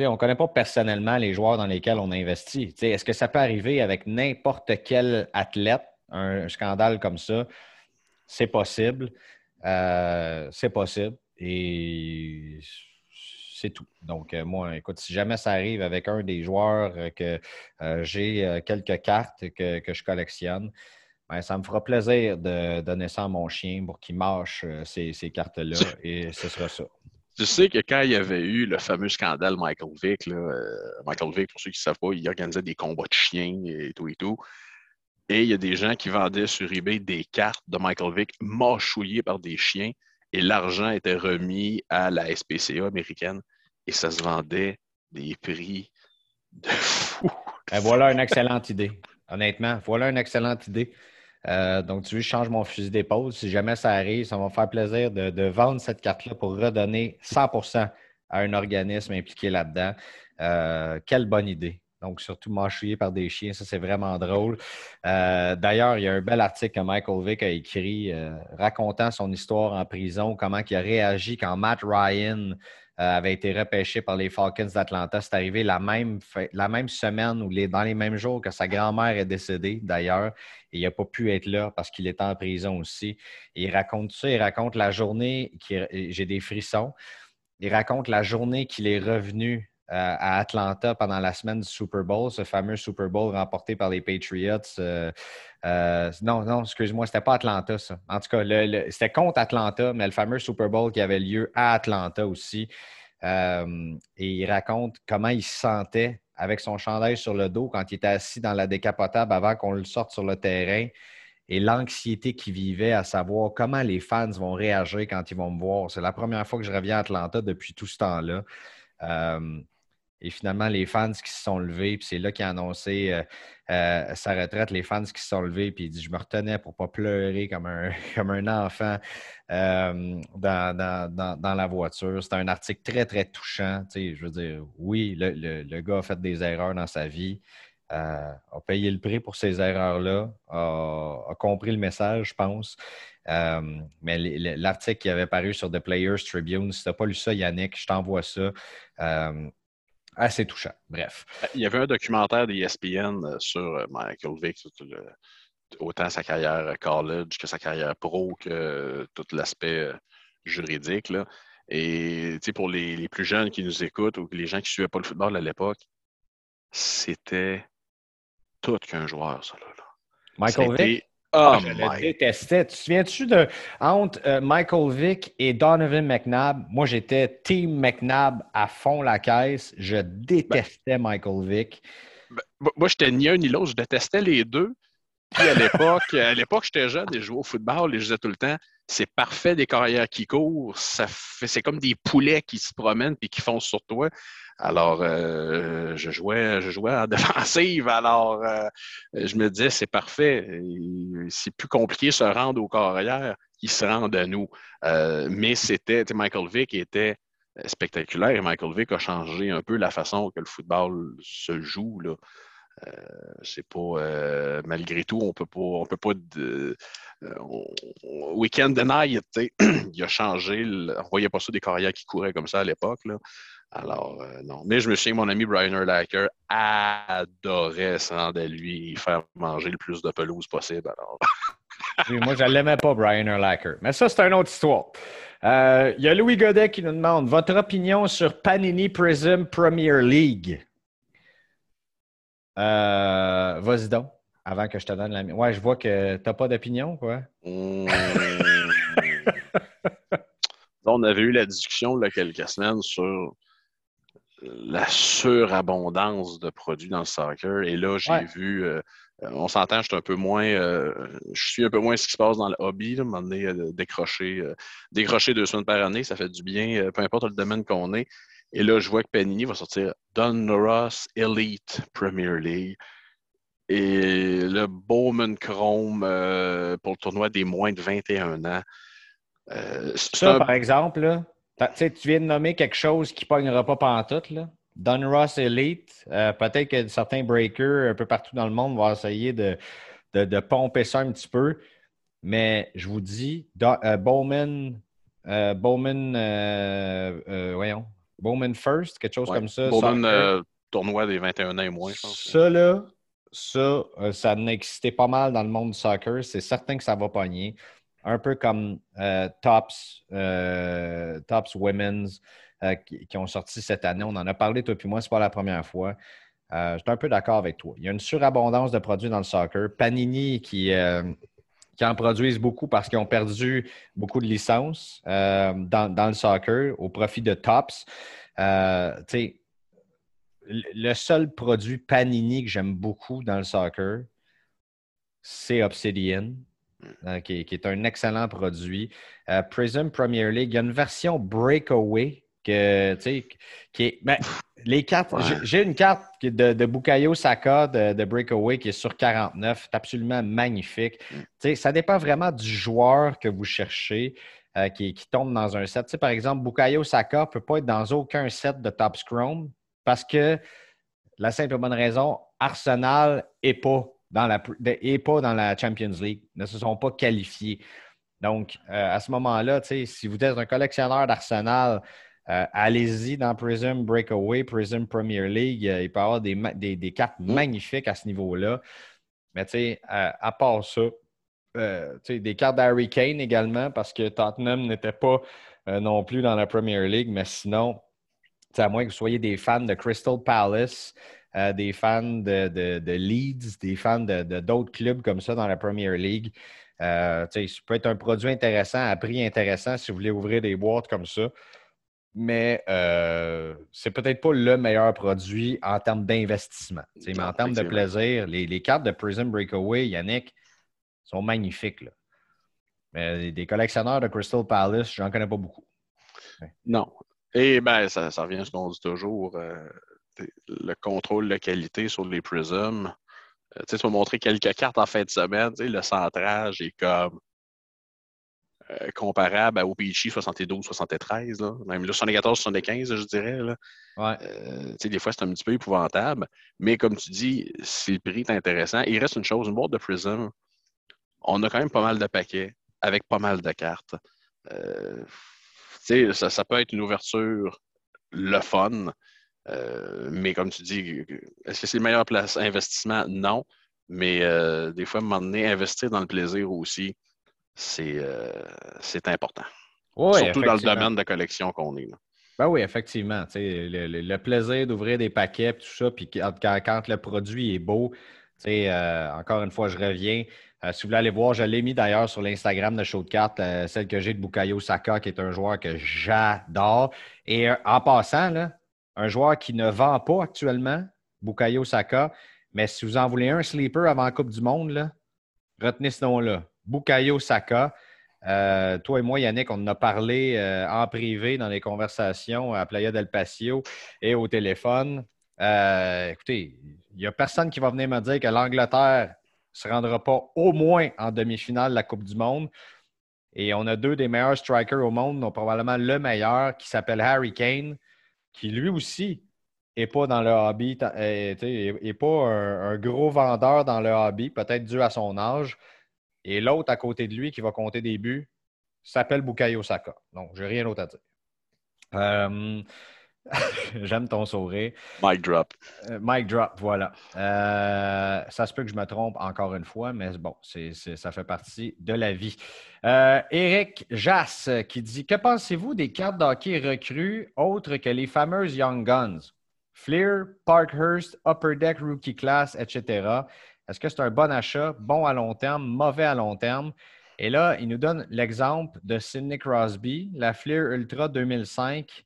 on ne connaît pas personnellement les joueurs dans lesquels on investit. Est-ce que ça peut arriver avec n'importe quel athlète, un scandale comme ça? C'est possible. Euh, c'est possible. Et c'est tout. Donc, euh, moi, écoute, si jamais ça arrive avec un des joueurs euh, que j'ai quelques cartes que, je collectionne, ben, ça me fera plaisir de donner ça à mon chien pour qu'il mâche ces cartes-là et ce sera ça. Tu sais que quand il y avait eu le fameux scandale Michael Vick, euh, Michael Vick, pour ceux qui ne savent pas, il organisait des combats de chiens et tout et tout. Et il y a des gens qui vendaient sur eBay des cartes de Michael Vick mâchouillées par des chiens et l'argent était remis à la SPCA américaine et ça se vendait des prix de fou. Ben, voilà une excellente idée. Honnêtement, voilà une excellente idée. Euh, donc, tu veux, je change mon fusil d'épaule. Si jamais ça arrive, ça va me faire plaisir de, vendre cette carte-là pour redonner 100% à un organisme impliqué là-dedans. Euh, quelle bonne idée. Donc, surtout mâchouillé par des chiens, ça c'est vraiment drôle. Euh, d'ailleurs, il y a un bel article que Michael Vick a écrit racontant son histoire en prison, comment il a réagi quand Matt Ryan avait été repêché par les Falcons d'Atlanta. C'est arrivé la même, semaine ou les, dans les mêmes jours que sa grand-mère est décédée, d'ailleurs. Il n'a pas pu être là parce qu'il était en prison aussi. il raconte ça, il raconte la journée, j'ai des frissons. Il raconte la journée qu'il est revenu euh, à Atlanta pendant la semaine du Super Bowl, ce fameux Super Bowl remporté par les Patriots. Euh, non, non, excuse-moi, c'était pas Atlanta, ça. En tout cas, c'était contre Atlanta, mais le fameux Super Bowl qui avait lieu à Atlanta aussi. et il raconte comment il se sentait avec son chandail sur le dos quand il était assis dans la décapotable avant qu'on le sorte sur le terrain et l'anxiété qu'il vivait à savoir comment les fans vont réagir quand ils vont me voir. C'est la première fois que je reviens à Atlanta depuis tout ce temps-là. Et finalement, les fans qui se sont levés, puis c'est là qu'il a annoncé euh, euh, sa retraite, les fans qui se sont levés, puis il dit Je me retenais pour ne pas pleurer comme un, comme un enfant euh, dans, la voiture. C'était un article très, très touchant. je veux dire, oui, le, gars a fait des erreurs dans sa vie, a payé le prix pour ces erreurs-là, a, compris le message, je pense. mais l'article qui avait paru sur The Players Tribune, si tu n'as pas lu ça, Yannick, je t'envoie ça assez touchant. Bref. Il y avait un documentaire d'ESPN euh, sur euh, Michael Vick, autant sa carrière college que sa carrière pro, que tout l'aspect euh, juridique. Et pour les, plus jeunes qui nous écoutent ou les gens qui ne suivaient pas le football à l'époque, c'était tout qu'un joueur, ça. Là, Michael Vick? Oh, je le détestais. Tu te souviens-tu de entre euh, Michael Vick et Donovan McNabb? Moi, j'étais Team McNabb à fond la caisse. Je détestais Michael Vick. Ben, moi, j'étais ni un ni l'autre. Je détestais les deux. Puis à l'époque, à l'époque, j'étais jeune et je jouais au football et je disais tout le temps, c'est parfait des carrières qui courent. Ça fait, c'est comme des poulets qui se promènent et qui foncent sur toi. Alors, euh, je, jouais, je jouais en défensive. Alors, euh, je me disais, c'est parfait. C'est plus compliqué de se rendre aux carrières qu'ils se rendent à nous. Euh, mais c'était, Michael Vick était spectaculaire et Michael Vick a changé un peu la façon que le football se joue. C'est pas malgré tout, on peut pas, on peut pas de, we can't deny it, il a changé. on voyait pas ça des carrières qui couraient comme ça à l'époque. Alors, euh, non. Mais je me souviens, mon ami Brian Urlacher adorait se rendre à lui faire manger le plus de pelouse possible. Moi, je ne l'aimais pas, Brian Urlacher. Mais ça, c'est une autre histoire. Euh, il y a Louis Godet qui nous demande votre opinion sur Panini Prism Premier League? Euh, vas-y donc, avant que je te donne la mienne. Ouais, je vois que tu n'as pas d'opinion, quoi. Mmh. On avait eu la discussion il y a quelques semaines sur la surabondance de produits dans le soccer. Et là, j'ai vu, euh, on s'entend, je suis un peu moins, euh, je suis un peu moins ce qui se passe dans le hobby. Là, donné, euh, décrocher, décrocher deux semaines par année, ça fait du bien, peu importe le domaine qu'on est. Et là, je vois que Panini va sortir Don Ross Elite Premier League. Et le Bowman Chrome pour le tournoi des moins de 21 ans. ça, par exemple, là, tu viens de nommer quelque chose qui ne pognera pas pantoute, là. Don Ross Elite, euh, peut-être que certains breakers un peu partout dans le monde vont essayer de, de, pomper ça un petit peu. Mais je vous dis, euh, Bowman, euh, Bowman, voyons, Bowman First, quelque chose comme ça. Bowman tournoi des 21 ans et moins, je pense. Ça, là, ça, ça n'existait pas mal dans le monde du soccer. C'est certain que ça va pogner un peu comme euh, Tops, euh, Tops Women's euh, qui, ont sorti cette année. On en a parlé, toi et moi, ce n'est pas la première fois. je suis un peu d'accord avec toi. Il y a une surabondance de produits dans le soccer. Panini qui, qui en produisent beaucoup parce qu'ils ont perdu beaucoup de licences dans, dans, le soccer au profit de Tops. le seul produit Panini que j'aime beaucoup dans le soccer, c'est Obsidian. Euh, qui, est un excellent produit. Euh, Prism Premier League, il y a une version Breakaway que, qui est. Ben, les cartes, j'ai une carte de, de Bukayo Saka de, Breakaway qui est sur 49. C'est absolument magnifique. Mm. Ça dépend vraiment du joueur que vous cherchez. Euh, qui, tombe dans un set. par exemple, Bukayo Saka ne peut pas être dans aucun set de Top Scrum parce que la simple bonne raison, Arsenal n'est pas dans la, et pas dans la Champions League, ne se sont pas qualifiés. Donc, euh, à ce moment-là, si vous êtes un collectionneur d'Arsenal, euh, allez-y dans Prism Breakaway, Prism Premier League. Euh, il peut y avoir des, des, cartes mm. magnifiques à ce niveau-là. Mais tu sais, à part ça, des cartes d'Harry Kane également, parce que Tottenham n'était pas non plus dans la Premier League. Mais sinon, à moins que vous soyez des fans de Crystal Palace, euh, des fans de, Leeds, des fans de, d'autres clubs comme ça dans la Premier League. Euh, ça peut être un produit intéressant à prix intéressant si vous voulez ouvrir des boîtes comme ça. Mais euh, c'est peut-être pas le meilleur produit en termes d'investissement. Mais en termes de plaisir, les, cartes de Prism Breakaway, Yannick, sont magnifiques. Mais des collectionneurs de Crystal Palace, j'en connais pas beaucoup. Non. Et bien, ça, ça, revient à ce qu'on dit toujours. Euh, le contrôle de qualité sur les Prism. Euh, tu vas montrer quelques cartes en fin de semaine. Le centrage est comme euh, comparable à OPG 72-73, même le 74-75, je dirais. Là. Euh, des fois, c'est un petit peu épouvantable. Mais comme tu dis, si le prix est intéressant, il reste une chose, une boîte de Prism, on a quand même pas mal de paquets avec pas mal de cartes. ça, ça peut être une ouverture le fun, euh, mais comme tu dis, est-ce que c'est le meilleur place investissement? Non. Mais euh, des fois, à un moment donné, investir dans le plaisir aussi, c'est euh, important. Surtout dans le domaine de collection qu'on est. Là. Ben oui, effectivement. Le, le, plaisir d'ouvrir des paquets, tout ça, puis quand, le produit est beau, euh, encore une fois, je reviens. Euh, si vous voulez aller voir, je l'ai mis d'ailleurs sur l'Instagram de Show de cartes, euh, celle que j'ai de Bukayo Saka, qui est un joueur que j'adore. Et en passant, un joueur qui ne vend pas actuellement, Bukayo Saka, mais si vous en voulez un sleeper avant la Coupe du Monde, retenez ce nom-là. Bukayo Saka. Euh, toi et moi, Yannick, on en a parlé euh, en privé dans les conversations à Playa del Patio et au téléphone. Euh, écoutez, il n'y a personne qui va venir me dire que l'Angleterre ne se rendra pas au moins en demi-finale de la Coupe du Monde. Et on a deux des meilleurs strikers au monde, dont probablement le meilleur, qui s'appelle Harry Kane, qui lui aussi n'est pas dans le hobby, n'est pas un, gros vendeur dans le hobby, peut-être dû à son âge. Et l'autre à côté de lui qui va compter des buts s'appelle Bukayo Saka. Donc, je n'ai rien d'autre à dire. Euh, j'aime ton sourire. Mic drop. Euh, mic drop, voilà. Euh, ça se peut que je me trompe encore une fois, mais bon, ça fait partie de la vie. Eric Jass qui dit Que pensez-vous des cartes d'hockey recrues autres que les fameuses Young Guns? Fleer, Parkhurst, Upper Deck Rookie Class, etc. Est-ce que c'est un bon achat, bon à long terme, mauvais à long terme? Et là, il nous donne l'exemple de Sidney Crosby, la Fleer Ultra 2005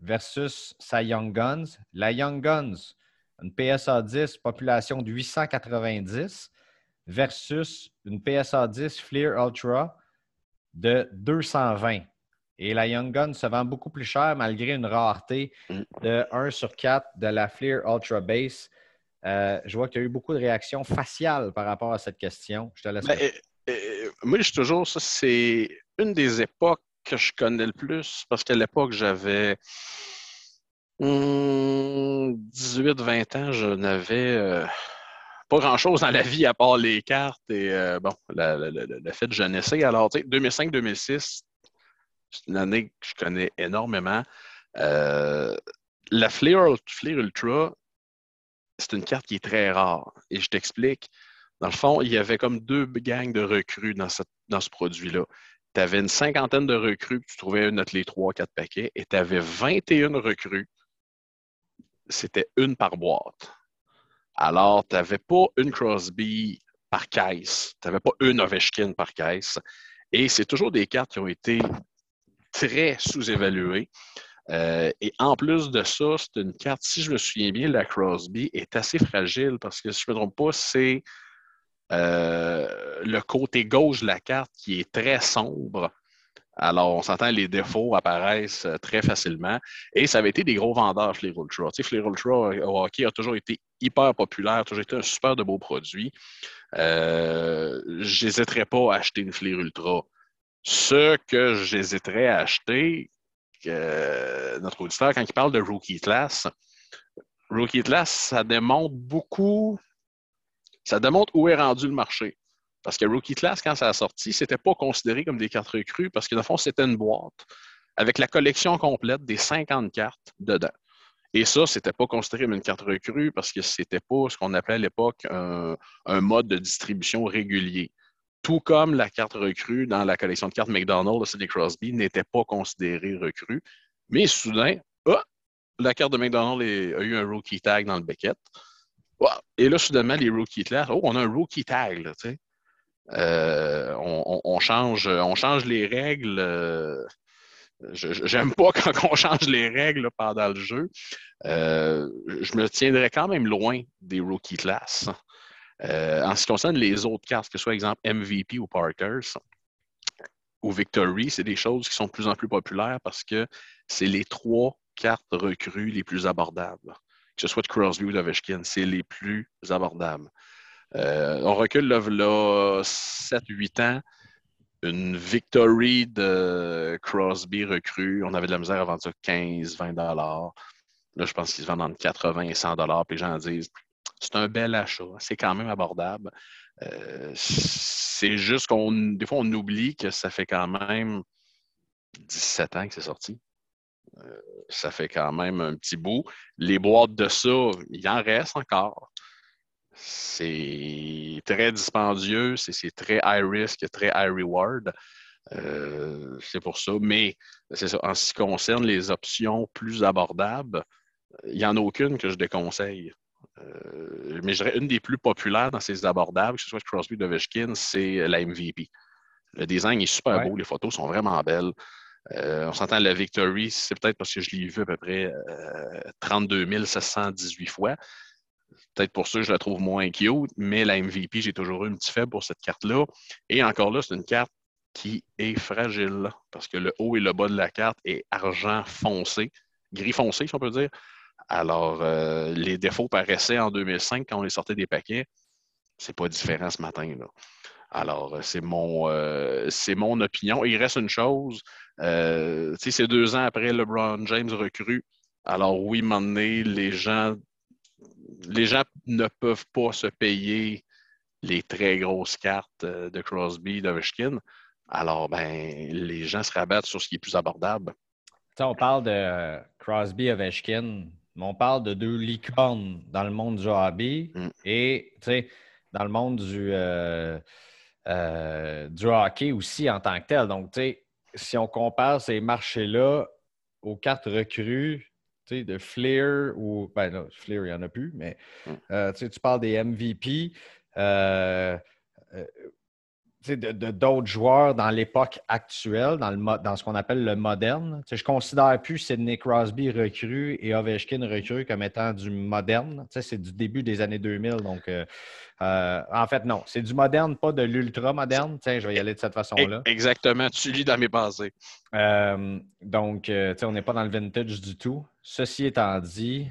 versus sa Young Guns. La Young Guns, une PSA 10, population de 890 versus une PSA 10 Fleer Ultra de 220. Et la Young Gun se vend beaucoup plus cher malgré une rareté de 1 sur 4 de la Fleer Ultra Base. Euh, je vois que tu as eu beaucoup de réactions faciales par rapport à cette question. Je te laisse. Ben, euh, euh, moi, je suis toujours, ça, c'est une des époques que je connais le plus parce qu'à l'époque, j'avais 18-20 ans, je n'avais pas grand-chose dans la vie à part les cartes et bon, le fait de jeunesse. Alors, 2005-2006, c'est une année que je connais énormément. la Fleer, Fleer Ultra, c'est une carte qui est très rare. Et je t'explique. Dans le fond, il y avait comme deux gangs de recrues dans, dans ce produit-là. Tu avais une cinquantaine de recrues que tu trouvais une les trois, quatre paquets, et tu avais 21 recrues. C'était une par boîte. Alors, tu n'avais pas une Crosby par caisse. Tu n'avais pas une Ovechkin par caisse. Et c'est toujours des cartes qui ont été très sous-évaluées. Euh, et en plus de ça, c'est une carte, si je me souviens bien, la Crosby est assez fragile parce que si je ne me trompe pas, c'est euh, le côté gauche de la carte qui est très sombre. Alors, on s'entend, les défauts apparaissent euh, très facilement. Et ça avait été des gros vendeurs, Flair Ultra. Tu sais, Flair Ultra au hockey a toujours été hyper populaire, toujours été un super de beau produit. je n'hésiterais pas à acheter une Flair Ultra. Ce que j'hésiterais à acheter, notre auditeur, quand il parle de Rookie Class, Rookie Class, ça démontre beaucoup, ça démontre où est rendu le marché. Parce que Rookie Class, quand ça a sorti, c'était pas considéré comme des cartes recrues parce que, dans le fond, c'était une boîte avec la collection complète des 50 cartes dedans. Et ça, c'était pas considéré comme une carte recrue parce que c'était pas ce qu'on appelait à l'époque un, mode de distribution régulier tout comme la carte recrue dans la collection de cartes McDonald's de Sidney Crosby n'était pas considérée recrue. Mais soudain, ah, la carte de McDonald's a eu un rookie tag dans le Beckett. Et là, soudainement, les rookie tags, oh, on a un rookie tag. Euh, on, change, on change les règles. Euh, j'aime pas quand on change les règles pendant le jeu. Euh, je me tiendrais quand même loin des rookie class. Euh, en ce qui concerne les autres cartes, que ce soit exemple MVP ou Parkers ou Victory, c'est des choses qui sont de plus en plus populaires parce que c'est les trois cartes recrues les plus abordables. Que ce soit de Crosby ou d'Ovechkin, c'est les plus abordables. Euh, on recule là, 7-8 ans. Une Victory de Crosby recrue, on avait de la misère à vendre ça 15-20 Là, je pense qu'ils se vendent entre 80 et 100 Puis les gens disent c'est un bel achat. C'est quand même abordable. Euh, c'est juste qu'on, des fois, on oublie que ça fait quand même 17 ans que c'est sorti. Euh, ça fait quand même un petit bout. Les boîtes de ça, il en reste encore. C'est très dispendieux, c'est très high risk, très high reward. Euh, c'est pour ça. Mais ça. En ce qui concerne les options plus abordables, il n'y en a aucune que je déconseille. Euh, mais je dirais une des plus populaires dans ces abordables, que ce soit Crosby de Ovechkin, c'est la MVP. Le design est super beau, les photos sont vraiment belles. Euh, on s'entend la Victory, c'est peut-être parce que je l'ai vu à peu près 32 718 fois. Peut-être pour ça que je la trouve moins cute, mais la MVP, j'ai toujours eu un petit faible pour cette carte-là. Et encore là, c'est une carte qui est fragile parce que le haut et le bas de la carte est argent foncé, gris foncé, si on peut dire. Alors, euh, les défauts paraissaient en 2005 quand on les sortait des paquets. C'est pas différent ce matin. Là. Alors, c'est mon, euh, c'est mon opinion. il reste une chose, euh, c'est deux ans après LeBron James recrue. Alors oui, maintenant, les gens les gens ne peuvent pas se payer les très grosses cartes euh, de Crosby, d'Ovechkin. Alors, ben, les gens se rabattent sur ce qui est plus abordable. on parle de Crosby, Ovechkin, mais on parle de deux licornes dans le monde du hobby mm. et dans le monde du, euh, euh, du hockey aussi en tant que tel. Donc, si on compare ces marchés-là aux cartes recrues, de Flair ou. Ben Flair, il n'y en a plus, mais mm. euh, tu parles des MVP. De d'autres joueurs dans l'époque actuelle, dans, le, dans ce qu'on appelle le moderne. je ne considère plus Sidney Crosby recru et Ovechkin recru comme étant du moderne. C'est du début des années 2000. Donc, euh, euh, en fait, non. C'est du moderne, pas de l'ultra moderne. je vais y aller de cette façon-là. Exactement. Tu lis dans mes pensées. Euh, donc, on n'est pas dans le vintage du tout. Ceci étant dit,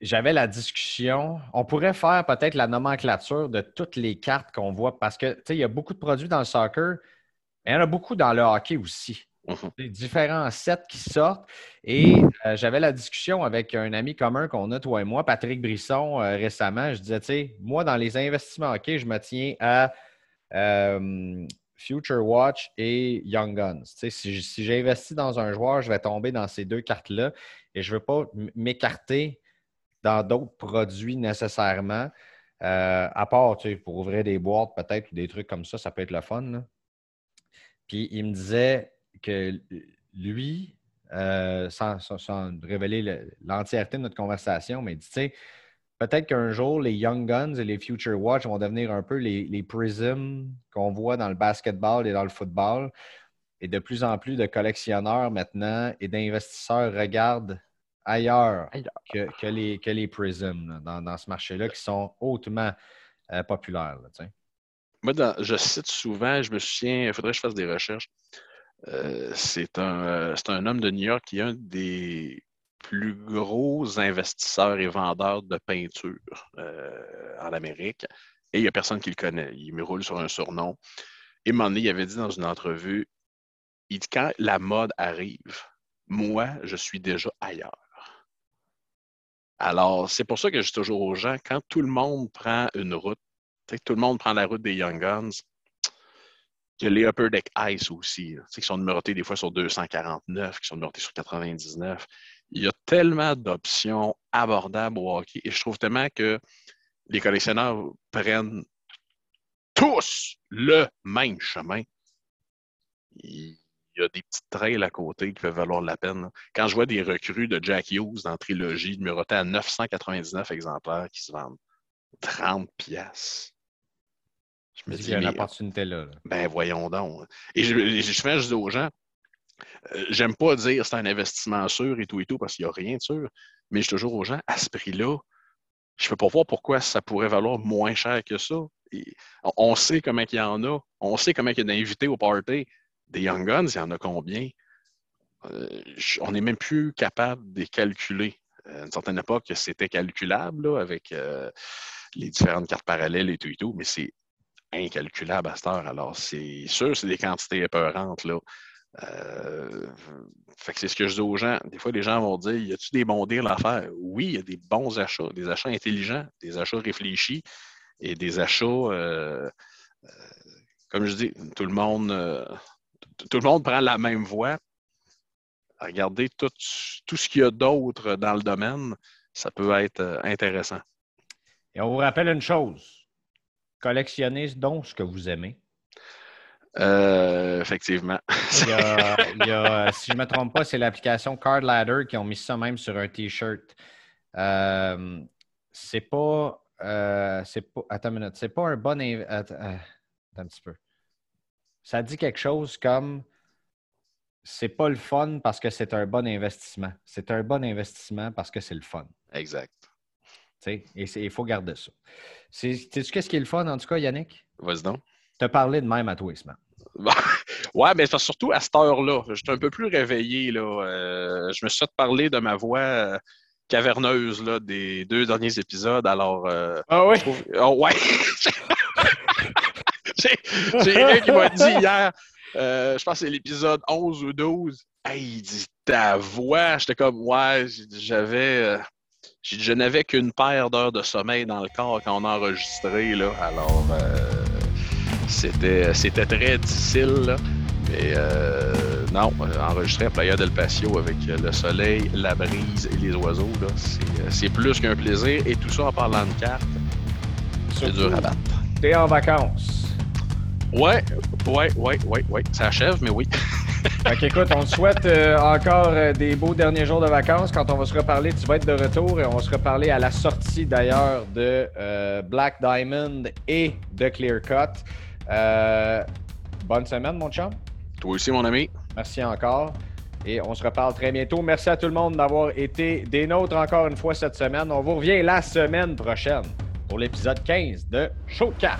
j'avais la discussion. On pourrait faire peut-être la nomenclature de toutes les cartes qu'on voit parce que il y a beaucoup de produits dans le soccer, mais il y en a beaucoup dans le hockey aussi. Mhm. Des différents sets qui sortent. Et euh, j'avais la discussion avec un ami commun qu'on a, toi et moi, Patrick Brisson, euh, récemment. Je disais, tu sais, moi, dans les investissements hockey, je me tiens à euh, Future Watch et Young Guns. si, si j'investis dans un joueur, je vais tomber dans ces deux cartes-là et je ne veux pas m'écarter dans d'autres produits nécessairement. Euh, à part, tu pour ouvrir des boîtes, peut-être, ou des trucs comme ça, ça peut être le fun. Puis il me disait que lui, euh, sans, révéler l'entièreté de notre conversation, mais tu sais, peut-être qu'un jour, les Young Guns et les Future Watch vont devenir un peu les, les prisms qu'on voit dans le basketball et dans le football. Et de plus en plus de collectionneurs maintenant et d'investisseurs regardent ailleurs, Que, les, que les Prism dans, ce marché-là qui sont hautement euh, populaires. Moi, je cite souvent, je me souviens, il faudrait que je fasse des recherches. Euh, c'est un, euh, un, homme de New York qui est un des plus gros investisseurs et vendeurs de peinture en Amérique. Et il n'y a personne qui le connaît. Il me roule sur un surnom. Et un il avait dit dans une entrevue, il dit, quand la mode arrive, moi, je suis déjà ailleurs. Alors, c'est pour ça que je dis toujours aux gens, quand tout le monde prend une route, tout le monde prend la route des Young Guns, il y a les Upper Deck Ice aussi, qui sont numérotés des fois sur 249, qui sont numérotés sur 99. Il y a tellement d'options abordables au hockey et je trouve tellement que les collectionneurs prennent tous le même chemin y a des petites trails à côté qui peuvent valoir la peine. Quand je vois des recrues de Jack Hughes dans Trilogie numérotés à 999 exemplaires qui se vendent 30 pièces. Je me dis, il y a une opportunité là, Ben voyons donc. Et je, je fais juste aux gens, euh, j'aime pas dire c'est un investissement sûr et tout et tout parce qu'il n'y a rien de sûr, mais je dis toujours aux gens, à ce prix-là, je ne peux pas voir pourquoi ça pourrait valoir moins cher que ça. on sait comment il y en a. On sait comment il y a d'invités au party. Des Young Guns, il y en a combien? Euh, on n'est même plus capable de les calculer. À une certaine époque, c'était calculable avec euh, les différentes cartes parallèles et tout et tout, mais c'est incalculable à cette heure. Alors, c'est sûr, c'est des quantités épeurantes. Là. Euh, c'est ce que je dis aux gens. Des fois, les gens vont dire Y a-t-il des bons deals à faire? Oui, il y a des bons achats, des achats intelligents, des achats réfléchis et des achats, comme je dis, tout le monde tout le monde prend la même voie. Regardez tout, tout ce qu'il y a d'autre dans le domaine, ça peut être euh, intéressant. Et on vous rappelle une chose collectionnez donc ce que vous aimez. Euh, effectivement. Il y a, si je ne me trompe pas, c'est l'application Card Ladder qui ont mis ça même sur un T-shirt. Euh, c'est pas. Euh, c'est pas. Attends une minute. C'est pas un bon. Attends, un petit peu. Ça dit quelque chose comme. C'est pas le fun parce que c'est un bon investissement. C'est un bon investissement parce que c'est le fun. Exact. et il faut garder ça. Sais-tu qu'est-ce qui est le fun, en tout cas, Yannick? Vas-y donc. Te parler de même à toi, Isma. ouais, mais surtout à cette heure-là. J'étais un peu plus réveillé. Là. Euh, je me suis fait parler de ma voix euh, caverneuse là, des deux derniers épisodes. Alors. Euh, ah oui? Oh, ouais! J'ai quelqu'un qui m'a dit hier, je pense que c'est l'épisode 11 ou 12. Hey, il dit ta voix. J'étais comme, ouais, j'avais. je n'avais qu'une paire d'heures de sommeil dans le corps quand on a enregistré. Là. Alors c'était, c'était très difficile. Mais euh, non, enregistrer à Playa del Patio avec le soleil, la brise et les oiseaux, là, c'est, plus qu'un plaisir. Et tout ça en parlant de cartes, c'est dur à battre. T'es en vacances. Ouais, ouais, ouais, ouais, ouais. Ça achève, mais oui. fait écoute, on te souhaite euh, encore euh, des beaux derniers jours de vacances. Quand on va se reparler, tu vas être de retour et on va se reparler à la sortie d'ailleurs de Black Diamond et de Clear Cut. Euh, bonne semaine, mon chum. Toi aussi, mon ami. Merci encore. Et on se reparle très bientôt. Merci à tout le monde d'avoir été des nôtres encore une fois cette semaine. On vous revient la semaine prochaine pour l'épisode 15 de Showcast.